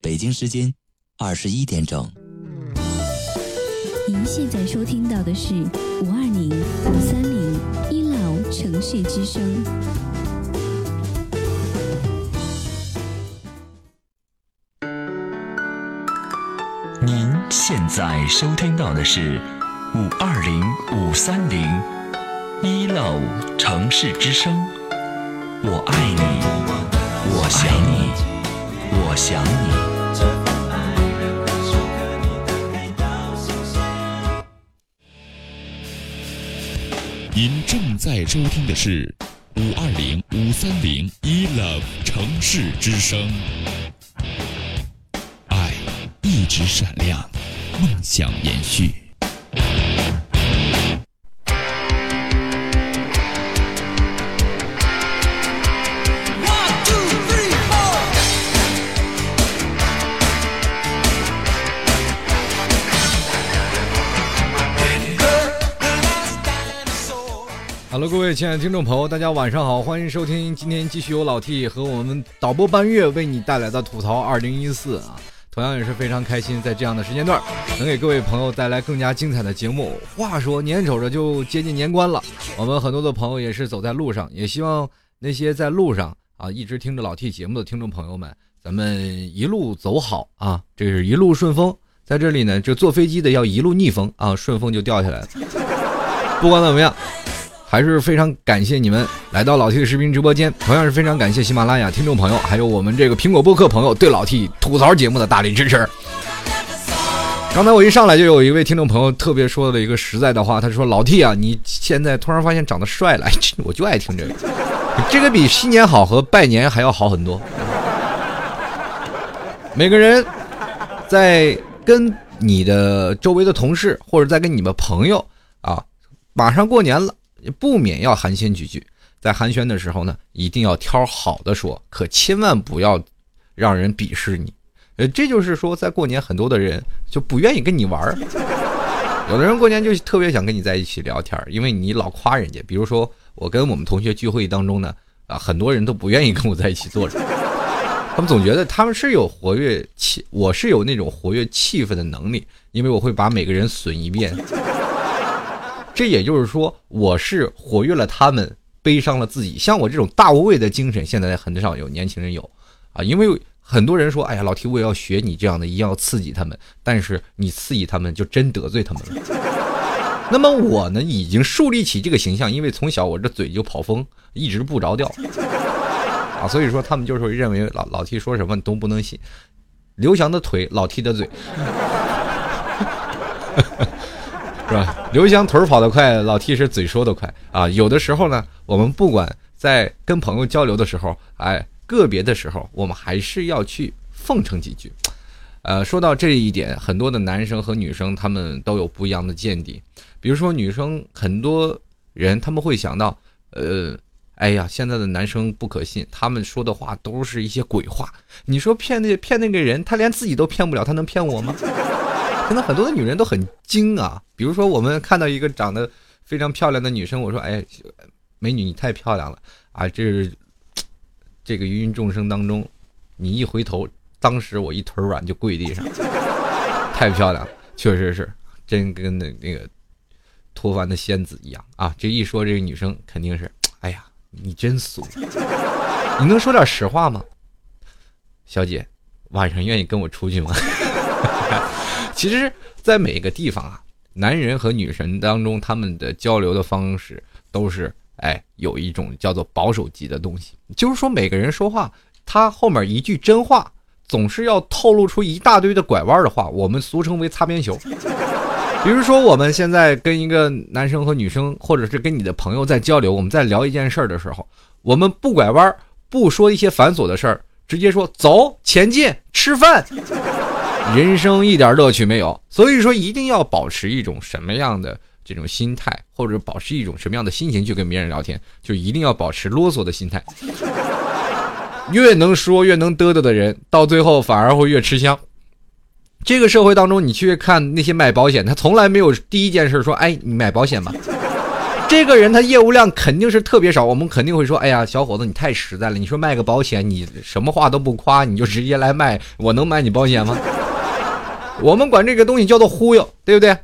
北京时间二十一点整。您现在收听到的是五二零五三零一老城市之声。您现在收听到的是五二零五三零一老城市之声。我爱你，我想你，我想你。您正在收听的是五二零五三零一 love 城市之声，爱一直闪亮，梦想延续。各位亲爱的听众朋友，大家晚上好，欢迎收听今天继续由老 T 和我们导播半月为你带来的吐槽二零一四啊，同样也是非常开心，在这样的时间段能给各位朋友带来更加精彩的节目。话说眼瞅着就接近年关了，我们很多的朋友也是走在路上，也希望那些在路上啊一直听着老 T 节目的听众朋友们，咱们一路走好啊，这是一路顺风。在这里呢，就坐飞机的要一路逆风啊，顺风就掉下来了。不管怎么样。还是非常感谢你们来到老 T 的视频直播间，同样是非常感谢喜马拉雅听众朋友，还有我们这个苹果播客朋友对老 T 吐槽节目的大力支持。刚才我一上来就有一位听众朋友特别说了一个实在的话，他说：“老 T 啊，你现在突然发现长得帅了，我就爱听这个，这个比新年好和拜年还要好很多。”每个人在跟你的周围的同事，或者在跟你们朋友啊，马上过年了。不免要寒暄几句，在寒暄的时候呢，一定要挑好的说，可千万不要让人鄙视你。呃，这就是说，在过年很多的人就不愿意跟你玩儿，有的人过年就特别想跟你在一起聊天，因为你老夸人家。比如说，我跟我们同学聚会当中呢，啊，很多人都不愿意跟我在一起坐着，他们总觉得他们是有活跃气，我是有那种活跃气氛的能力，因为我会把每个人损一遍。这也就是说，我是活跃了他们，悲伤了自己。像我这种大无畏的精神，现在很少有年轻人有，啊，因为很多人说，哎呀，老提我也要学你这样的，一定要刺激他们。但是你刺激他们，就真得罪他们了。那么我呢，已经树立起这个形象，因为从小我这嘴就跑风，一直不着调，啊，所以说他们就是认为老老提说什么都不能信。刘翔的腿，老提的嘴。是吧？刘翔腿跑得快，老 T 是嘴说得快啊。有的时候呢，我们不管在跟朋友交流的时候，哎，个别的时候，我们还是要去奉承几句。呃，说到这一点，很多的男生和女生他们都有不一样的见地。比如说女生，很多人他们会想到，呃，哎呀，现在的男生不可信，他们说的话都是一些鬼话。你说骗那骗那个人，他连自己都骗不了，他能骗我吗？可能很多的女人都很精啊，比如说我们看到一个长得非常漂亮的女生，我说：“哎，美女，你太漂亮了啊！”这是这个芸芸众生当中，你一回头，当时我一腿软就跪地上，太漂亮了，确实是真跟那那个脱凡的仙子一样啊！这一说这个女生肯定是，哎呀，你真俗，你能说点实话吗，小姐？晚上愿意跟我出去吗？其实，在每个地方啊，男人和女神当中，他们的交流的方式都是，哎，有一种叫做保守级的东西。就是说，每个人说话，他后面一句真话，总是要透露出一大堆的拐弯的话，我们俗称为擦边球。比如说，我们现在跟一个男生和女生，或者是跟你的朋友在交流，我们在聊一件事儿的时候，我们不拐弯，不说一些繁琐的事儿，直接说走前进吃饭。人生一点乐趣没有，所以说一定要保持一种什么样的这种心态，或者保持一种什么样的心情去跟别人聊天，就一定要保持啰嗦的心态。越能说越能嘚嘚的人，到最后反而会越吃香。这个社会当中，你去看那些卖保险，他从来没有第一件事说：“哎，你买保险吧。” 这个人他业务量肯定是特别少，我们肯定会说，哎呀，小伙子你太实在了，你说卖个保险，你什么话都不夸，你就直接来卖，我能买你保险吗？我们管这个东西叫做忽悠，对不对？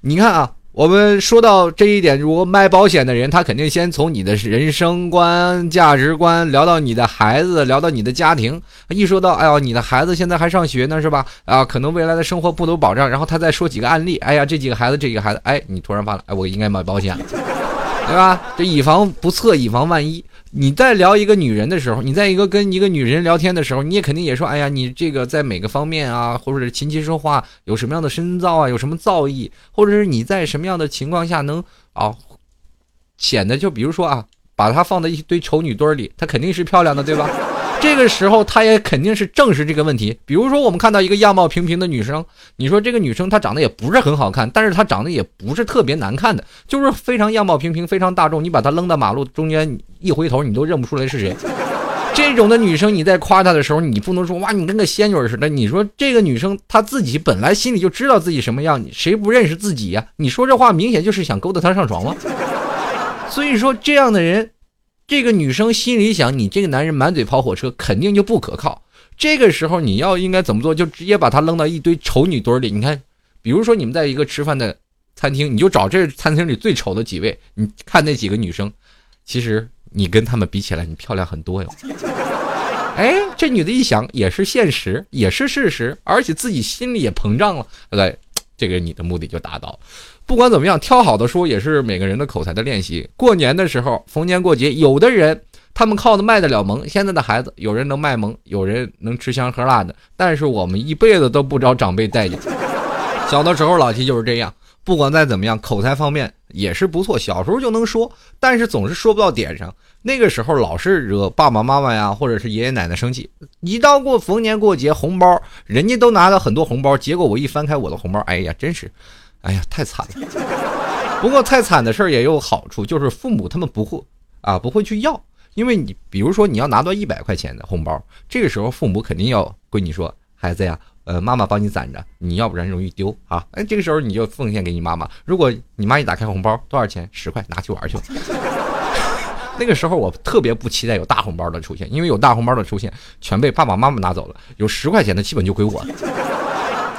你看啊。我们说到这一点，如果卖保险的人，他肯定先从你的人生观、价值观聊到你的孩子，聊到你的家庭。一说到，哎呦，你的孩子现在还上学呢，是吧？啊，可能未来的生活不都保障。然后他再说几个案例，哎呀，这几个孩子，这几个孩子，哎，你突然发了，哎，我应该买保险，对吧？这以防不测，以防万一。你在聊一个女人的时候，你在一个跟一个女人聊天的时候，你也肯定也说，哎呀，你这个在每个方面啊，或者是琴棋书画有什么样的深造啊，有什么造诣，或者是你在什么样的情况下能啊显得就比如说啊，把她放在一堆丑女堆里，她肯定是漂亮的，对吧？这个时候，他也肯定是正视这个问题。比如说，我们看到一个样貌平平的女生，你说这个女生她长得也不是很好看，但是她长得也不是特别难看的，就是非常样貌平平，非常大众。你把她扔到马路中间，一回头你都认不出来是谁。这种的女生，你在夸她的时候，你不能说哇，你跟个仙女似的。你说这个女生她自己本来心里就知道自己什么样，谁不认识自己呀？你说这话明显就是想勾搭她上床吗？所以说这样的人。这个女生心里想，你这个男人满嘴跑火车，肯定就不可靠。这个时候你要应该怎么做？就直接把他扔到一堆丑女堆里。你看，比如说你们在一个吃饭的餐厅，你就找这餐厅里最丑的几位，你看那几个女生，其实你跟他们比起来，你漂亮很多哟。哎，这女的一想，也是现实，也是事实，而且自己心里也膨胀了。对，这个你的目的就达到了。不管怎么样，挑好的说也是每个人的口才的练习。过年的时候，逢年过节，有的人他们靠的卖得了萌。现在的孩子，有人能卖萌，有人能吃香喝辣的，但是我们一辈子都不招长辈待见。小的时候，老七就是这样。不管再怎么样，口才方面也是不错，小时候就能说，但是总是说不到点上。那个时候老是惹爸爸妈妈呀，或者是爷爷奶奶生气。一到过逢年过节，红包人家都拿了很多红包，结果我一翻开我的红包，哎呀，真是。哎呀，太惨了！不过太惨的事儿也有好处，就是父母他们不会啊，不会去要，因为你比如说你要拿到一百块钱的红包，这个时候父母肯定要闺女说：“孩子呀，呃，妈妈帮你攒着，你要不然容易丢啊。”哎，这个时候你就奉献给你妈妈。如果你妈一打开红包，多少钱？十块，拿去玩去了。那个时候我特别不期待有大红包的出现，因为有大红包的出现，全被爸爸妈妈拿走了。有十块钱的基本就归我了。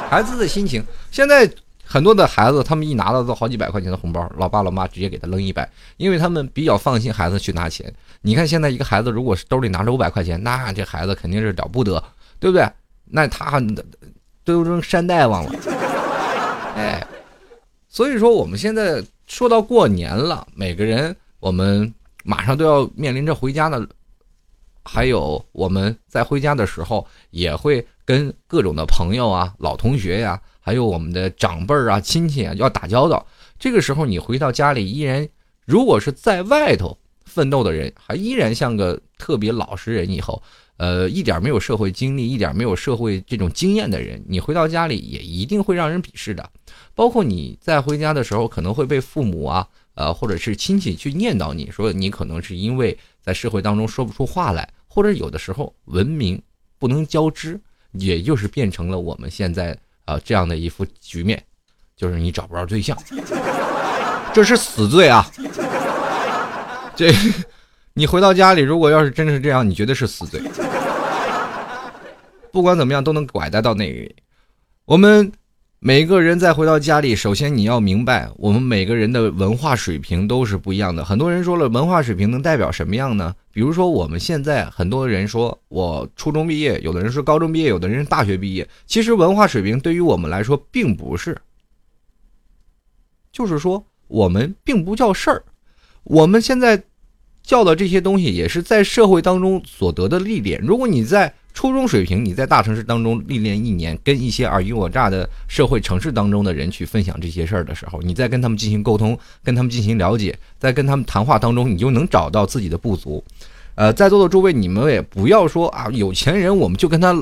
孩子的心情现在。很多的孩子，他们一拿到都好几百块钱的红包，老爸老妈直接给他扔一百，因为他们比较放心孩子去拿钱。你看现在一个孩子，如果是兜里拿着五百块钱，那这孩子肯定是了不得，对不对？那他都扔山大王了，哎，所以说我们现在说到过年了，每个人我们马上都要面临着回家的，还有我们在回家的时候也会跟各种的朋友啊、老同学呀。还有我们的长辈啊、亲戚啊要打交道，这个时候你回到家里，依然如果是在外头奋斗的人，还依然像个特别老实人，以后呃一点没有社会经历、一点没有社会这种经验的人，你回到家里也一定会让人鄙视的。包括你在回家的时候，可能会被父母啊，呃或者是亲戚去念叨你说你可能是因为在社会当中说不出话来，或者有的时候文明不能交织，也就是变成了我们现在。啊，这样的一副局面，就是你找不着对象，这是死罪啊！这，你回到家里，如果要是真的是这样，你绝对是死罪。不管怎么样，都能拐带到那里。我们。每个人再回到家里，首先你要明白，我们每个人的文化水平都是不一样的。很多人说了，文化水平能代表什么样呢？比如说，我们现在很多人说我初中毕业，有的人说高中毕业，有的人是大学毕业。其实文化水平对于我们来说并不是，就是说我们并不叫事儿。我们现在教的这些东西，也是在社会当中所得的历练。如果你在初中水平，你在大城市当中历练一年，跟一些尔虞我诈的社会城市当中的人去分享这些事儿的时候，你在跟他们进行沟通，跟他们进行了解，在跟他们谈话当中，你就能找到自己的不足。呃，在座的诸位，你们也不要说啊，有钱人我们就跟他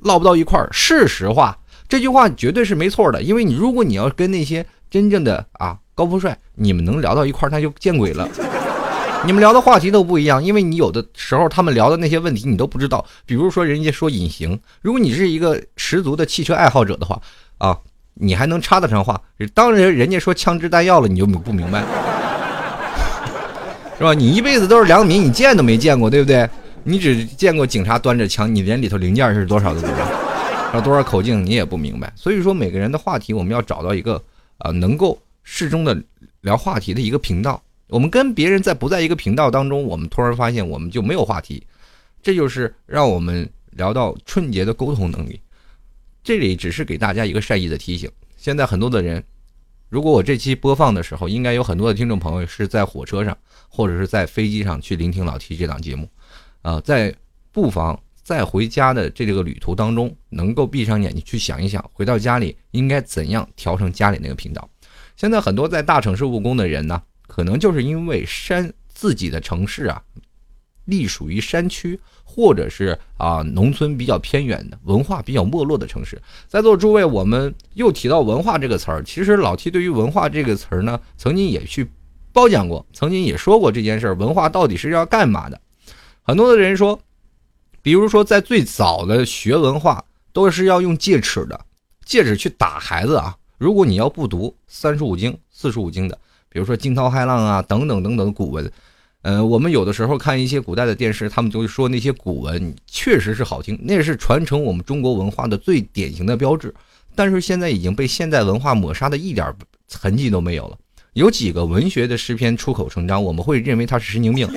唠不到一块儿，是实话，这句话绝对是没错的。因为你如果你要跟那些真正的啊高富帅，你们能聊到一块儿，那就见鬼了。你们聊的话题都不一样，因为你有的时候他们聊的那些问题你都不知道。比如说人家说隐形，如果你是一个十足的汽车爱好者的话，啊，你还能插得上话。当然人家说枪支弹药了，你就不明白。是吧？你一辈子都是良民，你见都没见过，对不对？你只见过警察端着枪，你连里头零件是多少都不知道，要多少口径你也不明白。所以说，每个人的话题，我们要找到一个啊能够适中的聊话题的一个频道。我们跟别人在不在一个频道当中，我们突然发现我们就没有话题，这就是让我们聊到春节的沟通能力。这里只是给大家一个善意的提醒。现在很多的人，如果我这期播放的时候，应该有很多的听众朋友是在火车上或者是在飞机上去聆听老 T 这档节目，啊，在不妨在回家的这个旅途当中，能够闭上眼睛去想一想，回到家里应该怎样调成家里那个频道。现在很多在大城市务工的人呢。可能就是因为山自己的城市啊，隶属于山区，或者是啊农村比较偏远的，文化比较没落的城市。在座诸位，我们又提到文化这个词儿，其实老 T 对于文化这个词儿呢，曾经也去褒奖过，曾经也说过这件事儿。文化到底是要干嘛的？很多的人说，比如说在最早的学文化，都是要用戒尺的，戒尺去打孩子啊。如果你要不读三十五经、四书五经的。比如说惊涛骇浪啊，等等等等古文，呃，我们有的时候看一些古代的电视，他们就会说那些古文确实是好听，那是传承我们中国文化的最典型的标志。但是现在已经被现代文化抹杀的一点痕迹都没有了。有几个文学的诗篇出口成章，我们会认为他是神经病。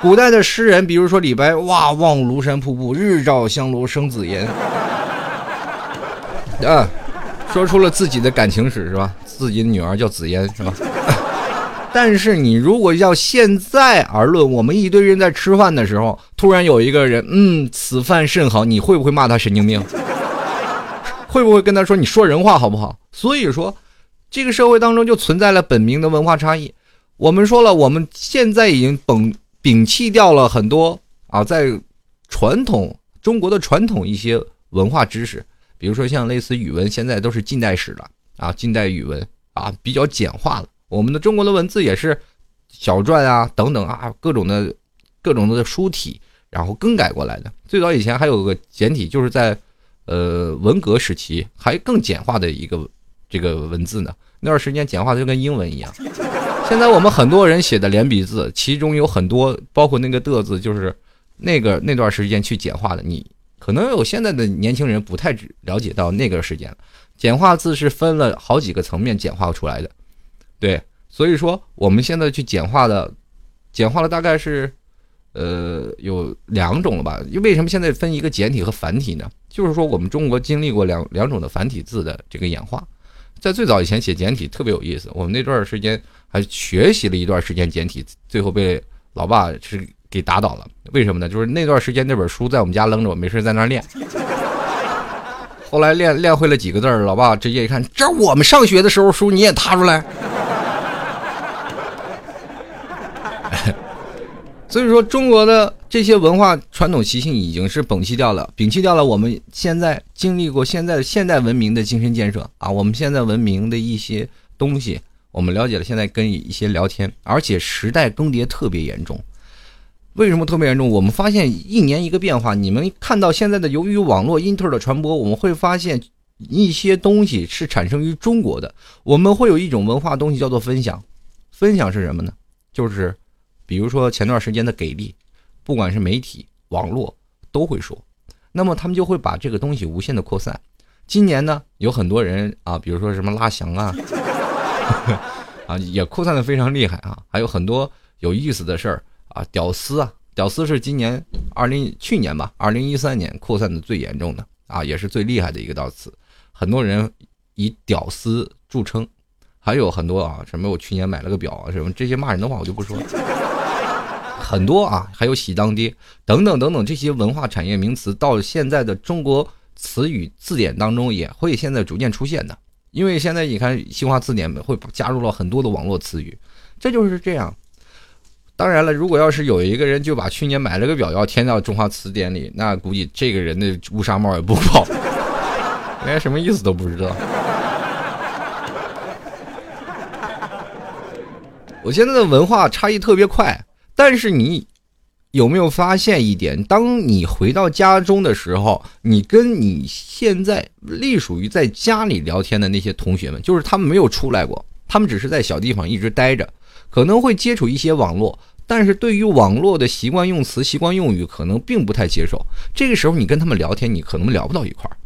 古代的诗人，比如说李白，哇，望庐山瀑布，日照香炉生紫烟，啊，说出了自己的感情史，是吧？自己的女儿叫紫嫣是吧？但是你如果要现在而论，我们一堆人在吃饭的时候，突然有一个人，嗯，此饭甚好，你会不会骂他神经病？会不会跟他说你说人话好不好？所以说，这个社会当中就存在了本名的文化差异。我们说了，我们现在已经摒摒弃掉了很多啊，在传统中国的传统一些文化知识，比如说像类似语文，现在都是近代史了。啊，近代语文啊比较简化了，我们的中国的文字也是小篆啊等等啊各种的各种的书体，然后更改过来的。最早以前还有个简体，就是在呃文革时期还更简化的一个这个文字呢。那段时间简化的就跟英文一样。现在我们很多人写的连笔字，其中有很多包括那个的字，就是那个那段时间去简化的。你可能有现在的年轻人不太了解到那个时间了。简化字是分了好几个层面简化出来的，对，所以说我们现在去简化的，简化了大概是，呃，有两种了吧？为什么现在分一个简体和繁体呢？就是说我们中国经历过两两种的繁体字的这个演化，在最早以前写简体特别有意思，我们那段时间还学习了一段时间简体，最后被老爸是给打倒了。为什么呢？就是那段时间那本书在我们家扔着，我没事在那练。后来练练会了几个字儿，老爸直接一看，这我们上学的时候书你也踏出来。所以说，中国的这些文化传统习性已经是摒弃掉了，摒弃掉了我们现在经历过现在现代文明的精神建设啊，我们现在文明的一些东西，我们了解了，现在跟一些聊天，而且时代更迭特别严重。为什么特别严重？我们发现一年一个变化。你们看到现在的，由于网络、因特的传播，我们会发现一些东西是产生于中国的。我们会有一种文化东西叫做分享。分享是什么呢？就是，比如说前段时间的给力，不管是媒体、网络都会说，那么他们就会把这个东西无限的扩散。今年呢，有很多人啊，比如说什么拉翔啊，啊，也扩散的非常厉害啊，还有很多有意思的事儿。啊，屌丝啊，屌丝是今年二零去年吧，二零一三年扩散的最严重的啊，也是最厉害的一个到词，很多人以屌丝著称，还有很多啊，什么我去年买了个表啊，什么这些骂人的话我就不说了，很多啊，还有喜当爹等等等等这些文化产业名词，到现在的中国词语字典当中也会现在逐渐出现的，因为现在你看新华字典会加入了很多的网络词语，这就是这样。当然了，如果要是有一个人就把去年买了个表要填到中华词典里，那估计这个人的乌纱帽也不保，连什么意思都不知道。我现在的文化差异特别快，但是你有没有发现一点？当你回到家中的时候，你跟你现在隶属于在家里聊天的那些同学们，就是他们没有出来过，他们只是在小地方一直待着。可能会接触一些网络，但是对于网络的习惯用词、习惯用语，可能并不太接受。这个时候你跟他们聊天，你可能聊不到一块儿。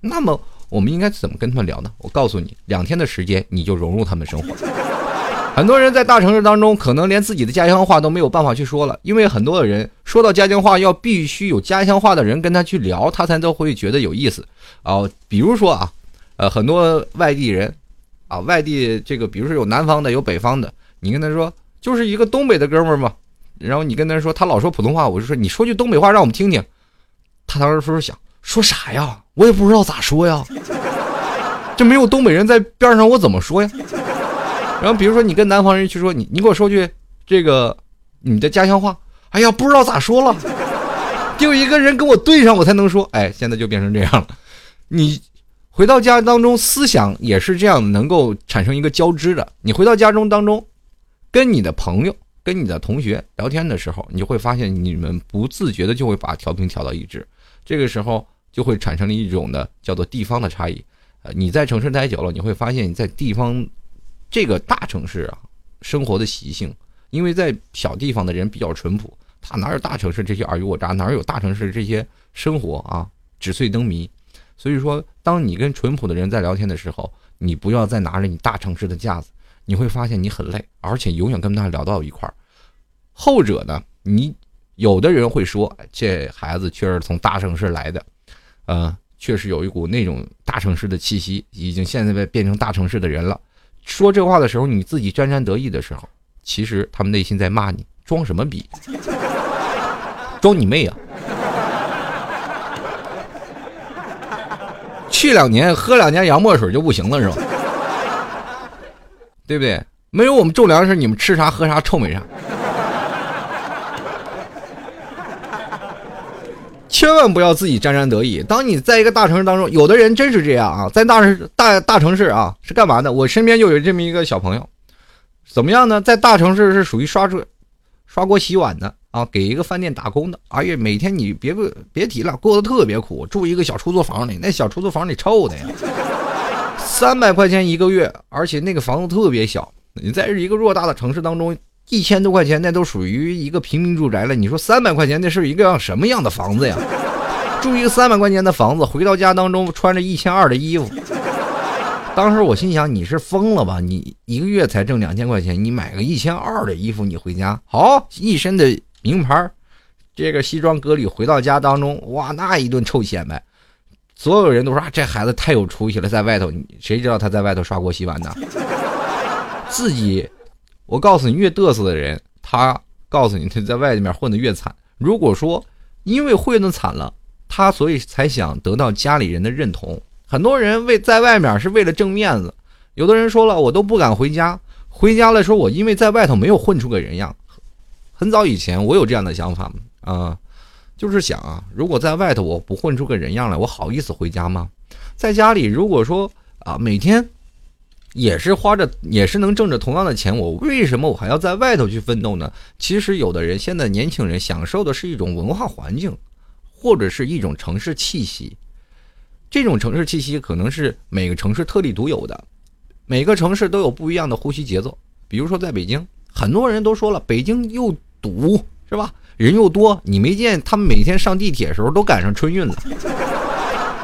那么我们应该怎么跟他们聊呢？我告诉你，两天的时间你就融入他们生活。很多人在大城市当中，可能连自己的家乡话都没有办法去说了，因为很多的人说到家乡话，要必须有家乡话的人跟他去聊，他才都会觉得有意思啊。比如说啊，呃，很多外地人啊，外地这个，比如说有南方的，有北方的，你跟他说就是一个东北的哥们儿嘛，然后你跟他说，他老说普通话，我就说你说句东北话让我们听听。他当时说想说啥呀？我也不知道咋说呀，这没有东北人在边上，我怎么说呀？然后比如说你跟南方人去说你你给我说句这个你的家乡话，哎呀不知道咋说了，得有一个人跟我对上我才能说，哎现在就变成这样了。你回到家当中思想也是这样能够产生一个交织的。你回到家中当中，跟你的朋友跟你的同学聊天的时候，你会发现你们不自觉的就会把调频调到一致，这个时候就会产生了一种的叫做地方的差异。呃你在城市待久了，你会发现你在地方。这个大城市啊，生活的习性，因为在小地方的人比较淳朴，他哪有大城市这些尔虞我诈，哪有大城市这些生活啊纸醉灯迷。所以说，当你跟淳朴的人在聊天的时候，你不要再拿着你大城市的架子，你会发现你很累，而且永远跟他聊到一块儿。后者呢，你有的人会说，这孩子确实从大城市来的，呃，确实有一股那种大城市的气息，已经现在变成大城市的人了。说这话的时候，你自己沾沾得意的时候，其实他们内心在骂你，装什么逼？装你妹啊！去两年喝两年洋墨水就不行了是吧？对不对？没有我们种粮食，你们吃啥喝啥臭美啥。千万不要自己沾沾得意。当你在一个大城市当中，有的人真是这样啊，在大城大大城市啊是干嘛的？我身边就有这么一个小朋友，怎么样呢？在大城市是属于刷刷刷锅洗碗的啊，给一个饭店打工的。哎呀，每天你别别提了，过得特别苦，住一个小出租房里，那小出租房里臭的呀，三百块钱一个月，而且那个房子特别小。你在一个偌大的城市当中。一千多块钱，那都属于一个平民住宅了。你说三百块钱，那是一个样什么样的房子呀？住一个三百块钱的房子，回到家当中穿着一千二的衣服。当时我心想，你是疯了吧？你一个月才挣两千块钱，你买个一千二的衣服，你回家好一身的名牌，这个西装革履回到家当中，哇，那一顿臭显摆。所有人都说啊，这孩子太有出息了，在外头，谁知道他在外头刷锅洗碗呢？自己。我告诉你，越嘚瑟的人，他告诉你他在外面混得越惨。如果说因为混得惨了，他所以才想得到家里人的认同。很多人为在外面是为了挣面子，有的人说了，我都不敢回家。回家了说，我因为在外头没有混出个人样。很早以前我有这样的想法啊，就是想啊，如果在外头我不混出个人样来，我好意思回家吗？在家里如果说啊，每天。也是花着，也是能挣着同样的钱，我为什么我还要在外头去奋斗呢？其实有的人，现在年轻人享受的是一种文化环境，或者是一种城市气息。这种城市气息可能是每个城市特立独有的，每个城市都有不一样的呼吸节奏。比如说在北京，很多人都说了，北京又堵，是吧？人又多，你没见他们每天上地铁的时候都赶上春运了。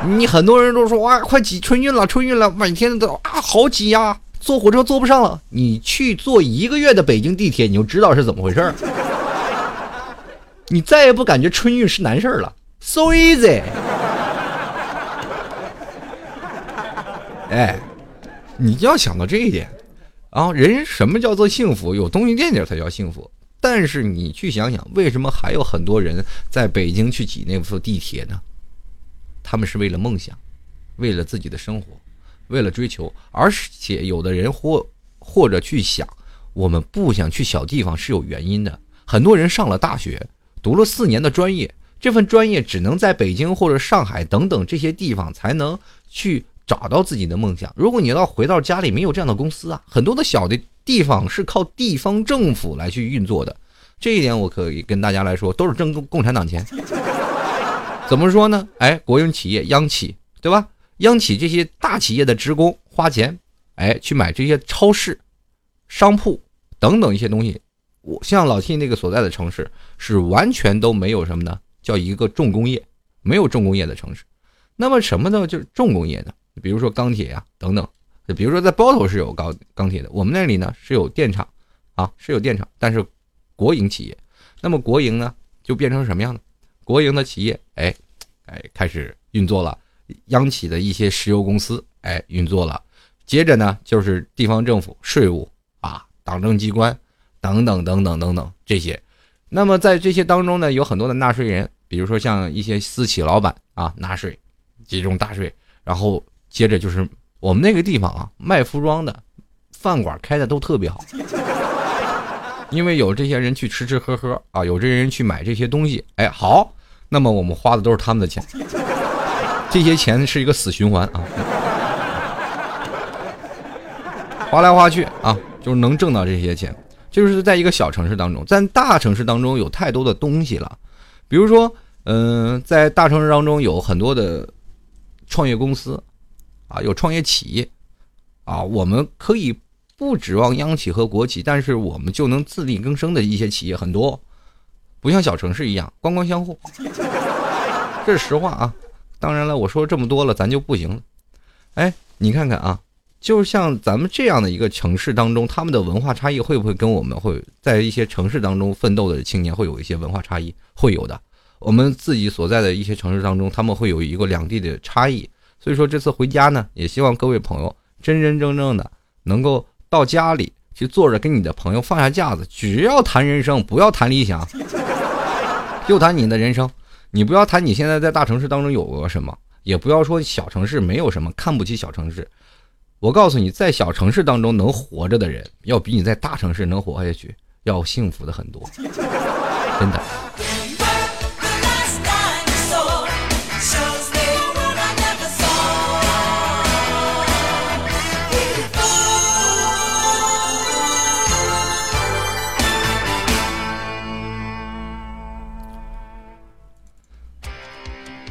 你很多人都说哇，快挤春运了，春运了，每天都啊好挤呀，坐火车坐不上了。你去坐一个月的北京地铁，你就知道是怎么回事儿。你再也不感觉春运是难事儿了，so easy。哎，你要想到这一点啊，人什么叫做幸福？有东西垫底才叫幸福。但是你去想想，为什么还有很多人在北京去挤那部地铁呢？他们是为了梦想，为了自己的生活，为了追求，而且有的人或或者去想，我们不想去小地方是有原因的。很多人上了大学，读了四年的专业，这份专业只能在北京或者上海等等这些地方才能去找到自己的梦想。如果你要回到家里，没有这样的公司啊，很多的小的地方是靠地方政府来去运作的。这一点我可以跟大家来说，都是挣共共产党钱。怎么说呢？哎，国营企业、央企，对吧？央企这些大企业的职工花钱，哎，去买这些超市、商铺等等一些东西。我像老 T 那个所在的城市是完全都没有什么呢？叫一个重工业，没有重工业的城市。那么什么呢？就是重工业的，比如说钢铁呀等等。比如说在包头是有钢钢铁的，我们那里呢是有电厂，啊是有电厂，但是国营企业。那么国营呢就变成什么样呢？国营的企业，哎哎开始运作了，央企的一些石油公司，哎运作了。接着呢就是地方政府、税务啊、党政机关等等等等等等这些。那么在这些当中呢，有很多的纳税人，比如说像一些私企老板啊纳税，集中大税，然后接着就是。我们那个地方啊，卖服装的饭馆开的都特别好，因为有这些人去吃吃喝喝啊，有这些人去买这些东西，哎，好，那么我们花的都是他们的钱，这些钱是一个死循环啊，花来花去啊，就是能挣到这些钱，就是在一个小城市当中，在大城市当中有太多的东西了，比如说，嗯，在大城市当中有很多的创业公司。啊，有创业企业，啊，我们可以不指望央企和国企，但是我们就能自力更生的一些企业很多，不像小城市一样官官相护，这是实话啊。当然了，我说这么多了，咱就不行了。哎，你看看啊，就像咱们这样的一个城市当中，他们的文化差异会不会跟我们会在一些城市当中奋斗的青年会有一些文化差异？会有的。我们自己所在的一些城市当中，他们会有一个两地的差异。所以说这次回家呢，也希望各位朋友真真正正的能够到家里去坐着，跟你的朋友放下架子，只要谈人生，不要谈理想，就谈你的人生。你不要谈你现在在大城市当中有过什么，也不要说小城市没有什么，看不起小城市。我告诉你，在小城市当中能活着的人，要比你在大城市能活下去要幸福的很多，真的。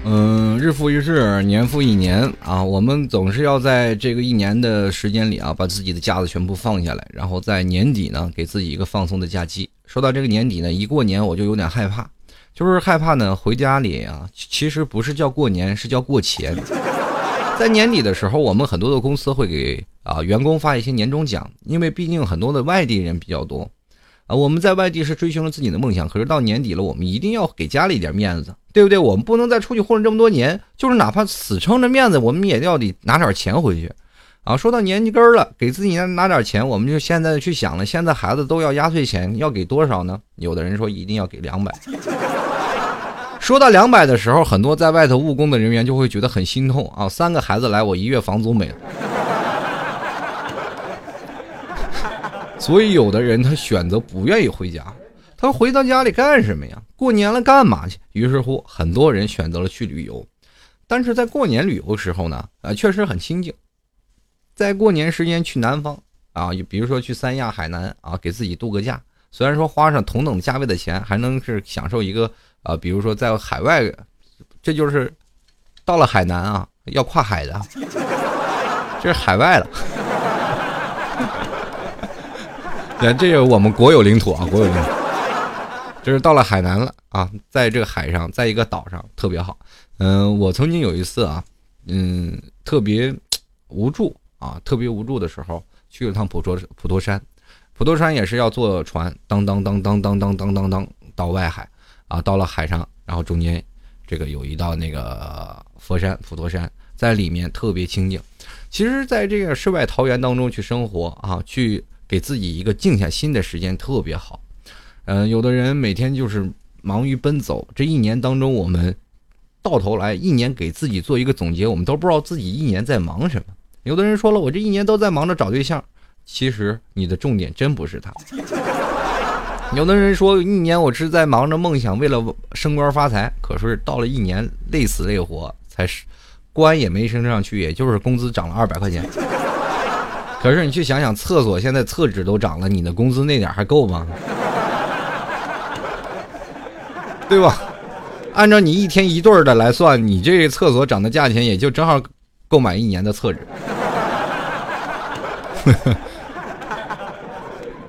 嗯，日复一日，年复一年啊，我们总是要在这个一年的时间里啊，把自己的架子全部放下来，然后在年底呢，给自己一个放松的假期。说到这个年底呢，一过年我就有点害怕，就是害怕呢，回家里啊，其实不是叫过年，是叫过钱。在年底的时候，我们很多的公司会给啊员工发一些年终奖，因为毕竟很多的外地人比较多。啊，我们在外地是追寻了自己的梦想，可是到年底了，我们一定要给家里一点面子，对不对？我们不能再出去混了这么多年，就是哪怕死撑着面子，我们也要得拿点钱回去。啊，说到年纪根儿了，给自己拿拿点钱，我们就现在去想了，现在孩子都要压岁钱，要给多少呢？有的人说一定要给两百。说到两百的时候，很多在外头务工的人员就会觉得很心痛啊，三个孩子来，我一月房租没了。所以，有的人他选择不愿意回家，他回到家里干什么呀？过年了干嘛去？于是乎，很多人选择了去旅游。但是在过年旅游的时候呢，啊，确实很清静。在过年时间去南方啊，比如说去三亚、海南啊，给自己度个假。虽然说花上同等价位的钱，还能是享受一个啊，比如说在海外，这就是到了海南啊，要跨海的，这是海外了。对，这个我们国有领土啊，国有领土，就是到了海南了啊，在这个海上，在一个岛上特别好。嗯，我曾经有一次啊，嗯，特别无助啊，特别无助的时候，去了趟普陀普陀山，普陀山也是要坐船，当当当当当当当当当到外海啊，到了海上，然后中间这个有一道那个佛山普陀山，在里面特别清静。其实，在这个世外桃源当中去生活啊，去。给自己一个静下心的时间特别好，嗯，有的人每天就是忙于奔走，这一年当中，我们到头来一年给自己做一个总结，我们都不知道自己一年在忙什么。有的人说了，我这一年都在忙着找对象，其实你的重点真不是他。有的人说，一年我是在忙着梦想，为了升官发财，可是到了一年累死累活，才是官也没升上去，也就是工资涨了二百块钱。可是你去想想，厕所现在厕纸都涨了，你的工资那点还够吗？对吧？按照你一天一对的来算，你这厕所涨的价钱也就正好购买一年的厕纸，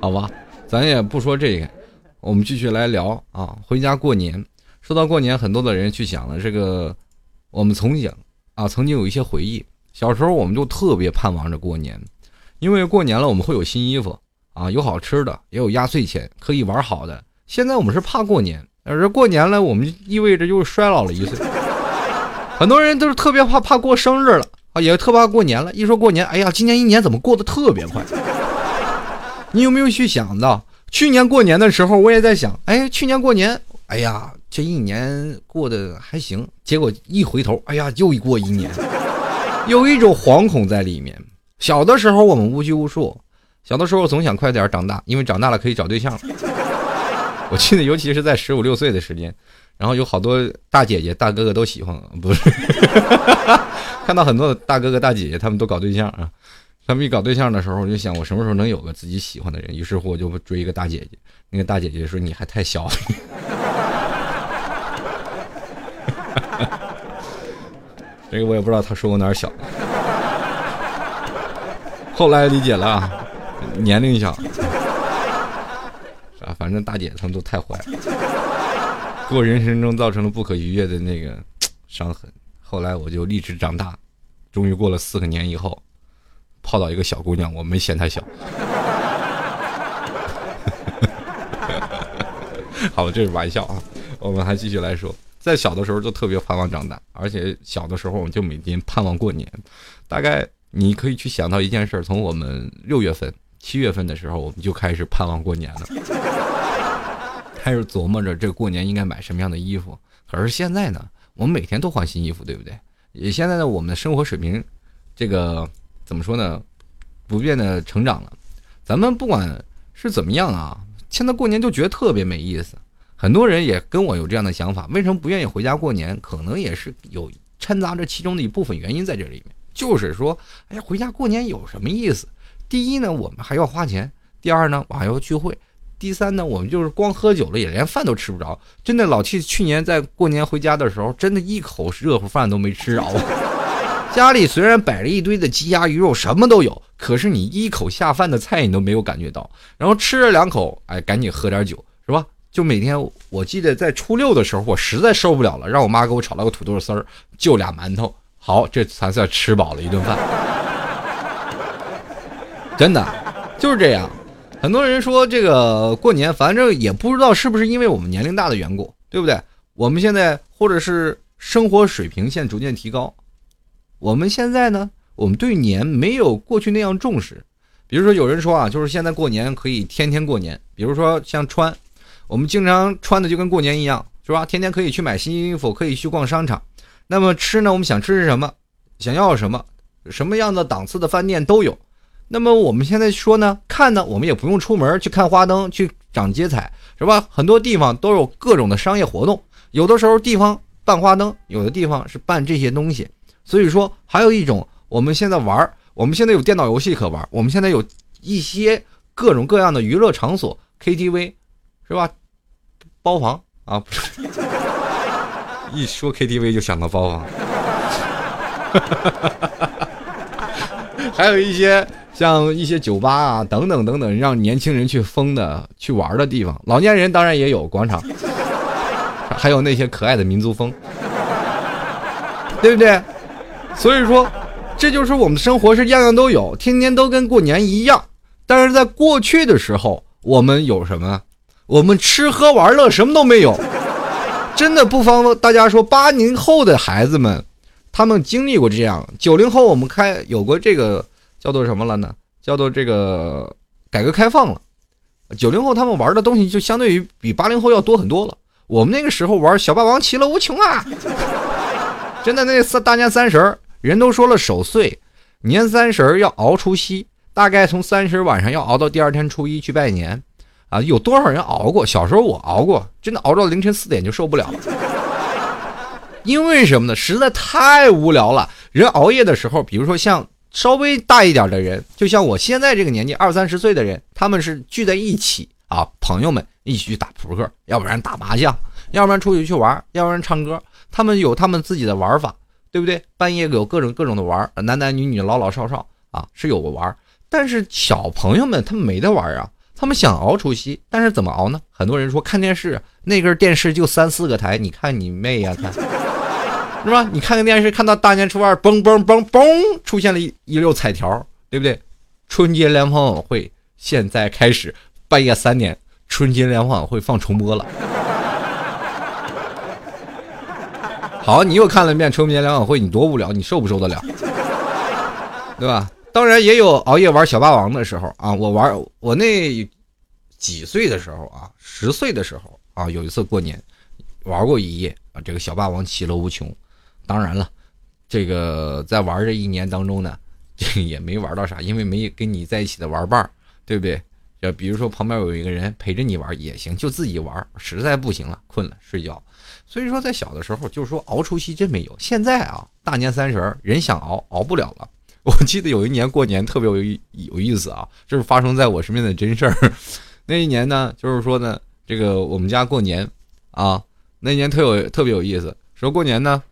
好吧？咱也不说这个，我们继续来聊啊。回家过年，说到过年，很多的人去想了这个，我们从小啊曾经有一些回忆。小时候我们就特别盼望着过年，因为过年了我们会有新衣服啊，有好吃的，也有压岁钱，可以玩好的。现在我们是怕过年，而过年了，我们意味着又衰老了一岁。很多人都是特别怕怕过生日了啊，也特怕过年了。一说过年，哎呀，今年一年怎么过得特别快？你有没有去想到，去年过年的时候，我也在想，哎，去年过年，哎呀，这一年过得还行。结果一回头，哎呀，又过一年。有一种惶恐在里面。小的时候我们无拘无束，小的时候总想快点长大，因为长大了可以找对象。我记得，尤其是在十五六岁的时间，然后有好多大姐姐、大哥哥都喜欢，不是？看到很多大哥哥、大姐姐他们都搞对象啊，他们一搞对象的时候，我就想我什么时候能有个自己喜欢的人。于是乎，我就追一个大姐姐。那个大姐姐说：“你还太小。”这个我也不知道他说我哪儿小，后来理解了，年龄小，啊，反正大姐她们都太坏了，给我人生中造成了不可逾越的那个伤痕。后来我就立志长大，终于过了四个年以后，泡到一个小姑娘，我没嫌她小。好了，这是玩笑啊，我们还继续来说。在小的时候就特别盼望长大，而且小的时候我们就每天盼望过年。大概你可以去想到一件事：从我们六月份、七月份的时候，我们就开始盼望过年了，开始琢磨着这过年应该买什么样的衣服。可是现在呢，我们每天都换新衣服，对不对？也现在呢，我们的生活水平，这个怎么说呢？不变的成长了。咱们不管是怎么样啊，现在过年就觉得特别没意思。很多人也跟我有这样的想法，为什么不愿意回家过年？可能也是有掺杂着其中的一部分原因在这里面。就是说，哎呀，回家过年有什么意思？第一呢，我们还要花钱；第二呢，我还要聚会；第三呢，我们就是光喝酒了，也连饭都吃不着。真的，老七去年在过年回家的时候，真的一口热乎饭都没吃着。家里虽然摆了一堆的鸡鸭鱼肉，什么都有，可是你一口下饭的菜你都没有感觉到。然后吃了两口，哎，赶紧喝点酒，是吧？就每天，我记得在初六的时候，我实在受不了了，让我妈给我炒了个土豆丝儿，就俩馒头，好，这才算吃饱了一顿饭。真的就是这样。很多人说这个过年，反正也不知道是不是因为我们年龄大的缘故，对不对？我们现在或者是生活水平线逐渐提高，我们现在呢，我们对年没有过去那样重视。比如说有人说啊，就是现在过年可以天天过年，比如说像穿。我们经常穿的就跟过年一样，是吧？天天可以去买新衣服，可以去逛商场。那么吃呢？我们想吃什么，想要什么，什么样的档次的饭店都有。那么我们现在说呢，看呢，我们也不用出门去看花灯，去长街彩，是吧？很多地方都有各种的商业活动，有的时候地方办花灯，有的地方是办这些东西。所以说，还有一种，我们现在玩，我们现在有电脑游戏可玩，我们现在有一些各种各样的娱乐场所，KTV。是吧？包房啊，一说 KTV 就想到包房。还有一些像一些酒吧啊等等等等，让年轻人去疯的去玩的地方。老年人当然也有广场，还有那些可爱的民族风，对不对？所以说，这就是我们的生活是样样都有，天天都跟过年一样。但是在过去的时候，我们有什么？我们吃喝玩乐什么都没有，真的不妨大家说，八零后的孩子们，他们经历过这样；九零后我们开有过这个叫做什么了呢？叫做这个改革开放了。九零后他们玩的东西就相对于比八零后要多很多了。我们那个时候玩小霸王其乐无穷啊，真的那三大年三十人都说了守岁，年三十要熬除夕，大概从三十晚上要熬到第二天初一去拜年。啊，有多少人熬过？小时候我熬过，真的熬到凌晨四点就受不了了。因为什么呢？实在太无聊了。人熬夜的时候，比如说像稍微大一点的人，就像我现在这个年纪二三十岁的人，他们是聚在一起啊，朋友们一起去打扑克，要不然打麻将，要不然出去去玩，要不然唱歌。他们有他们自己的玩法，对不对？半夜有各种各种的玩，男男女女、老老少少啊，是有个玩。但是小朋友们他们没得玩啊。他们想熬除夕，但是怎么熬呢？很多人说看电视，那根电视就三四个台，你看你妹呀，看 是吧？你看个电视，看到大年初二，嘣嘣嘣嘣，出现了一一溜彩条，对不对？春节联欢晚会现在开始，半夜三点，春节联欢晚会放重播了。好，你又看了一遍春节联欢晚会，你多无聊，你受不受得了？对吧？当然也有熬夜玩小霸王的时候啊，我玩我那几岁的时候啊，十岁的时候啊，有一次过年玩过一夜啊，这个小霸王其乐无穷。当然了，这个在玩这一年当中呢，这也没玩到啥，因为没跟你在一起的玩伴，对不对？就比如说旁边有一个人陪着你玩也行，就自己玩，实在不行了困了睡觉。所以说在小的时候就是说熬除夕真没有，现在啊大年三十人想熬熬不了了。我记得有一年过年特别有有意思啊，这是发生在我身边的真事儿。那一年呢，就是说呢，这个我们家过年啊，那年特有特别有意思。说过年呢，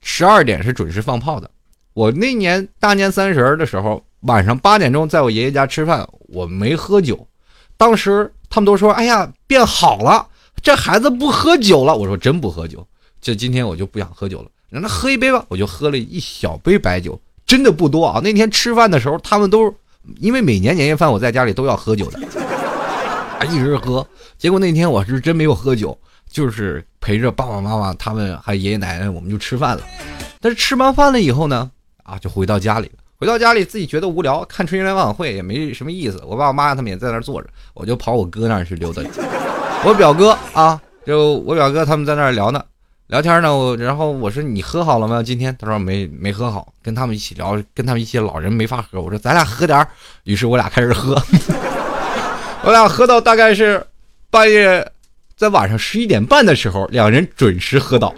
十二点是准时放炮的。我那年大年三十的时候，晚上八点钟在我爷爷家吃饭，我没喝酒。当时他们都说：“哎呀，变好了，这孩子不喝酒了。”我说：“真不喝酒，这今天我就不想喝酒了。”让他喝一杯吧，我就喝了一小杯白酒，真的不多啊。那天吃饭的时候，他们都因为每年年夜饭我在家里都要喝酒的，啊，一直喝。结果那天我是真没有喝酒，就是陪着爸爸妈妈他们还有爷爷奶奶，我们就吃饭了。但是吃完饭了以后呢，啊，就回到家里。回到家里自己觉得无聊，看春节联欢晚会也没什么意思。我爸爸妈妈他们也在那儿坐着，我就跑我哥那儿去溜达。我表哥啊，就我表哥他们在那儿聊呢。聊天呢，我然后我说你喝好了吗？今天他说没没喝好，跟他们一起聊，跟他们一些老人没法喝。我说咱俩喝点儿，于是我俩开始喝，我俩喝到大概是半夜，在晚上十一点半的时候，两人准时喝倒，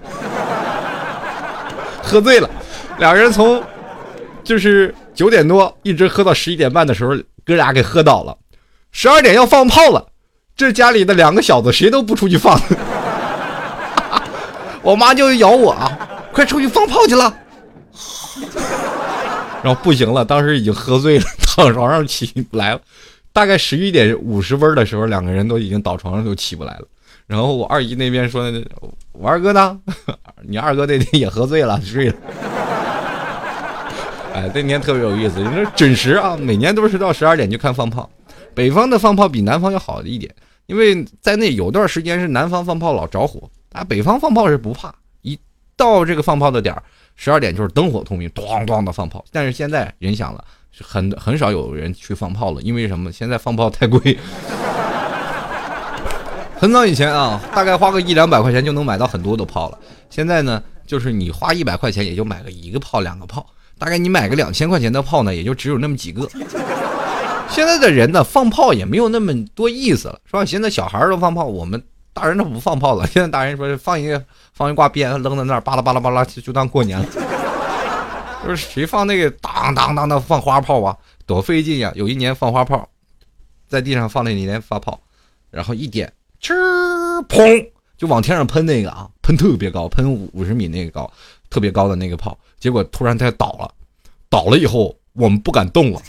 喝醉了，两人从就是九点多一直喝到十一点半的时候，哥俩给喝倒了，十二点要放炮了，这家里的两个小子谁都不出去放。我妈就咬我啊，快出去放炮去了。然后不行了，当时已经喝醉了，躺床上起不来了。大概十一点五十分的时候，两个人都已经倒床上都起不来了。然后我二姨那边说：“我二哥呢？你二哥那天也喝醉了，睡了。”哎，那年特别有意思，你说准时啊，每年都是到十二点就看放炮。北方的放炮比南方要好一点，因为在那有段时间是南方放炮老着火。啊，北方放炮是不怕，一到这个放炮的点儿，十二点就是灯火通明，咣咣的放炮。但是现在人想了，很很少有人去放炮了，因为什么？现在放炮太贵。很早以前啊，大概花个一两百块钱就能买到很多的炮了。现在呢，就是你花一百块钱也就买个一个炮、两个炮。大概你买个两千块钱的炮呢，也就只有那么几个。现在的人呢，放炮也没有那么多意思了，是吧？现在小孩都放炮，我们。大人都不放炮了，现在大人说放一个放一挂鞭扔在那儿，巴拉巴拉巴拉就就当过年了。就是谁放那个当当当的放花炮啊，多费劲呀！有一年放花炮，在地上放那一年发炮，然后一点，哧砰就往天上喷那个啊，喷特别高，喷五十米那个高，特别高的那个炮，结果突然它倒了，倒了以后我们不敢动了，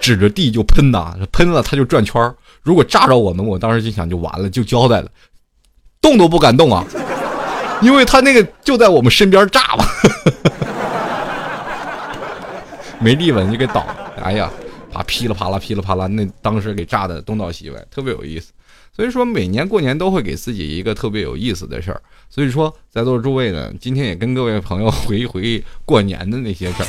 指着地就喷呐，喷了它就转圈儿。如果炸着我们，我当时就想就完了，就交代了，动都不敢动啊，因为他那个就在我们身边炸吧，没立稳就给倒了。哎呀，啪噼里啪啦噼里啪啦，那当时给炸的东倒西歪，特别有意思。所以说每年过年都会给自己一个特别有意思的事儿。所以说在座诸位呢，今天也跟各位朋友回忆回忆过年的那些事儿。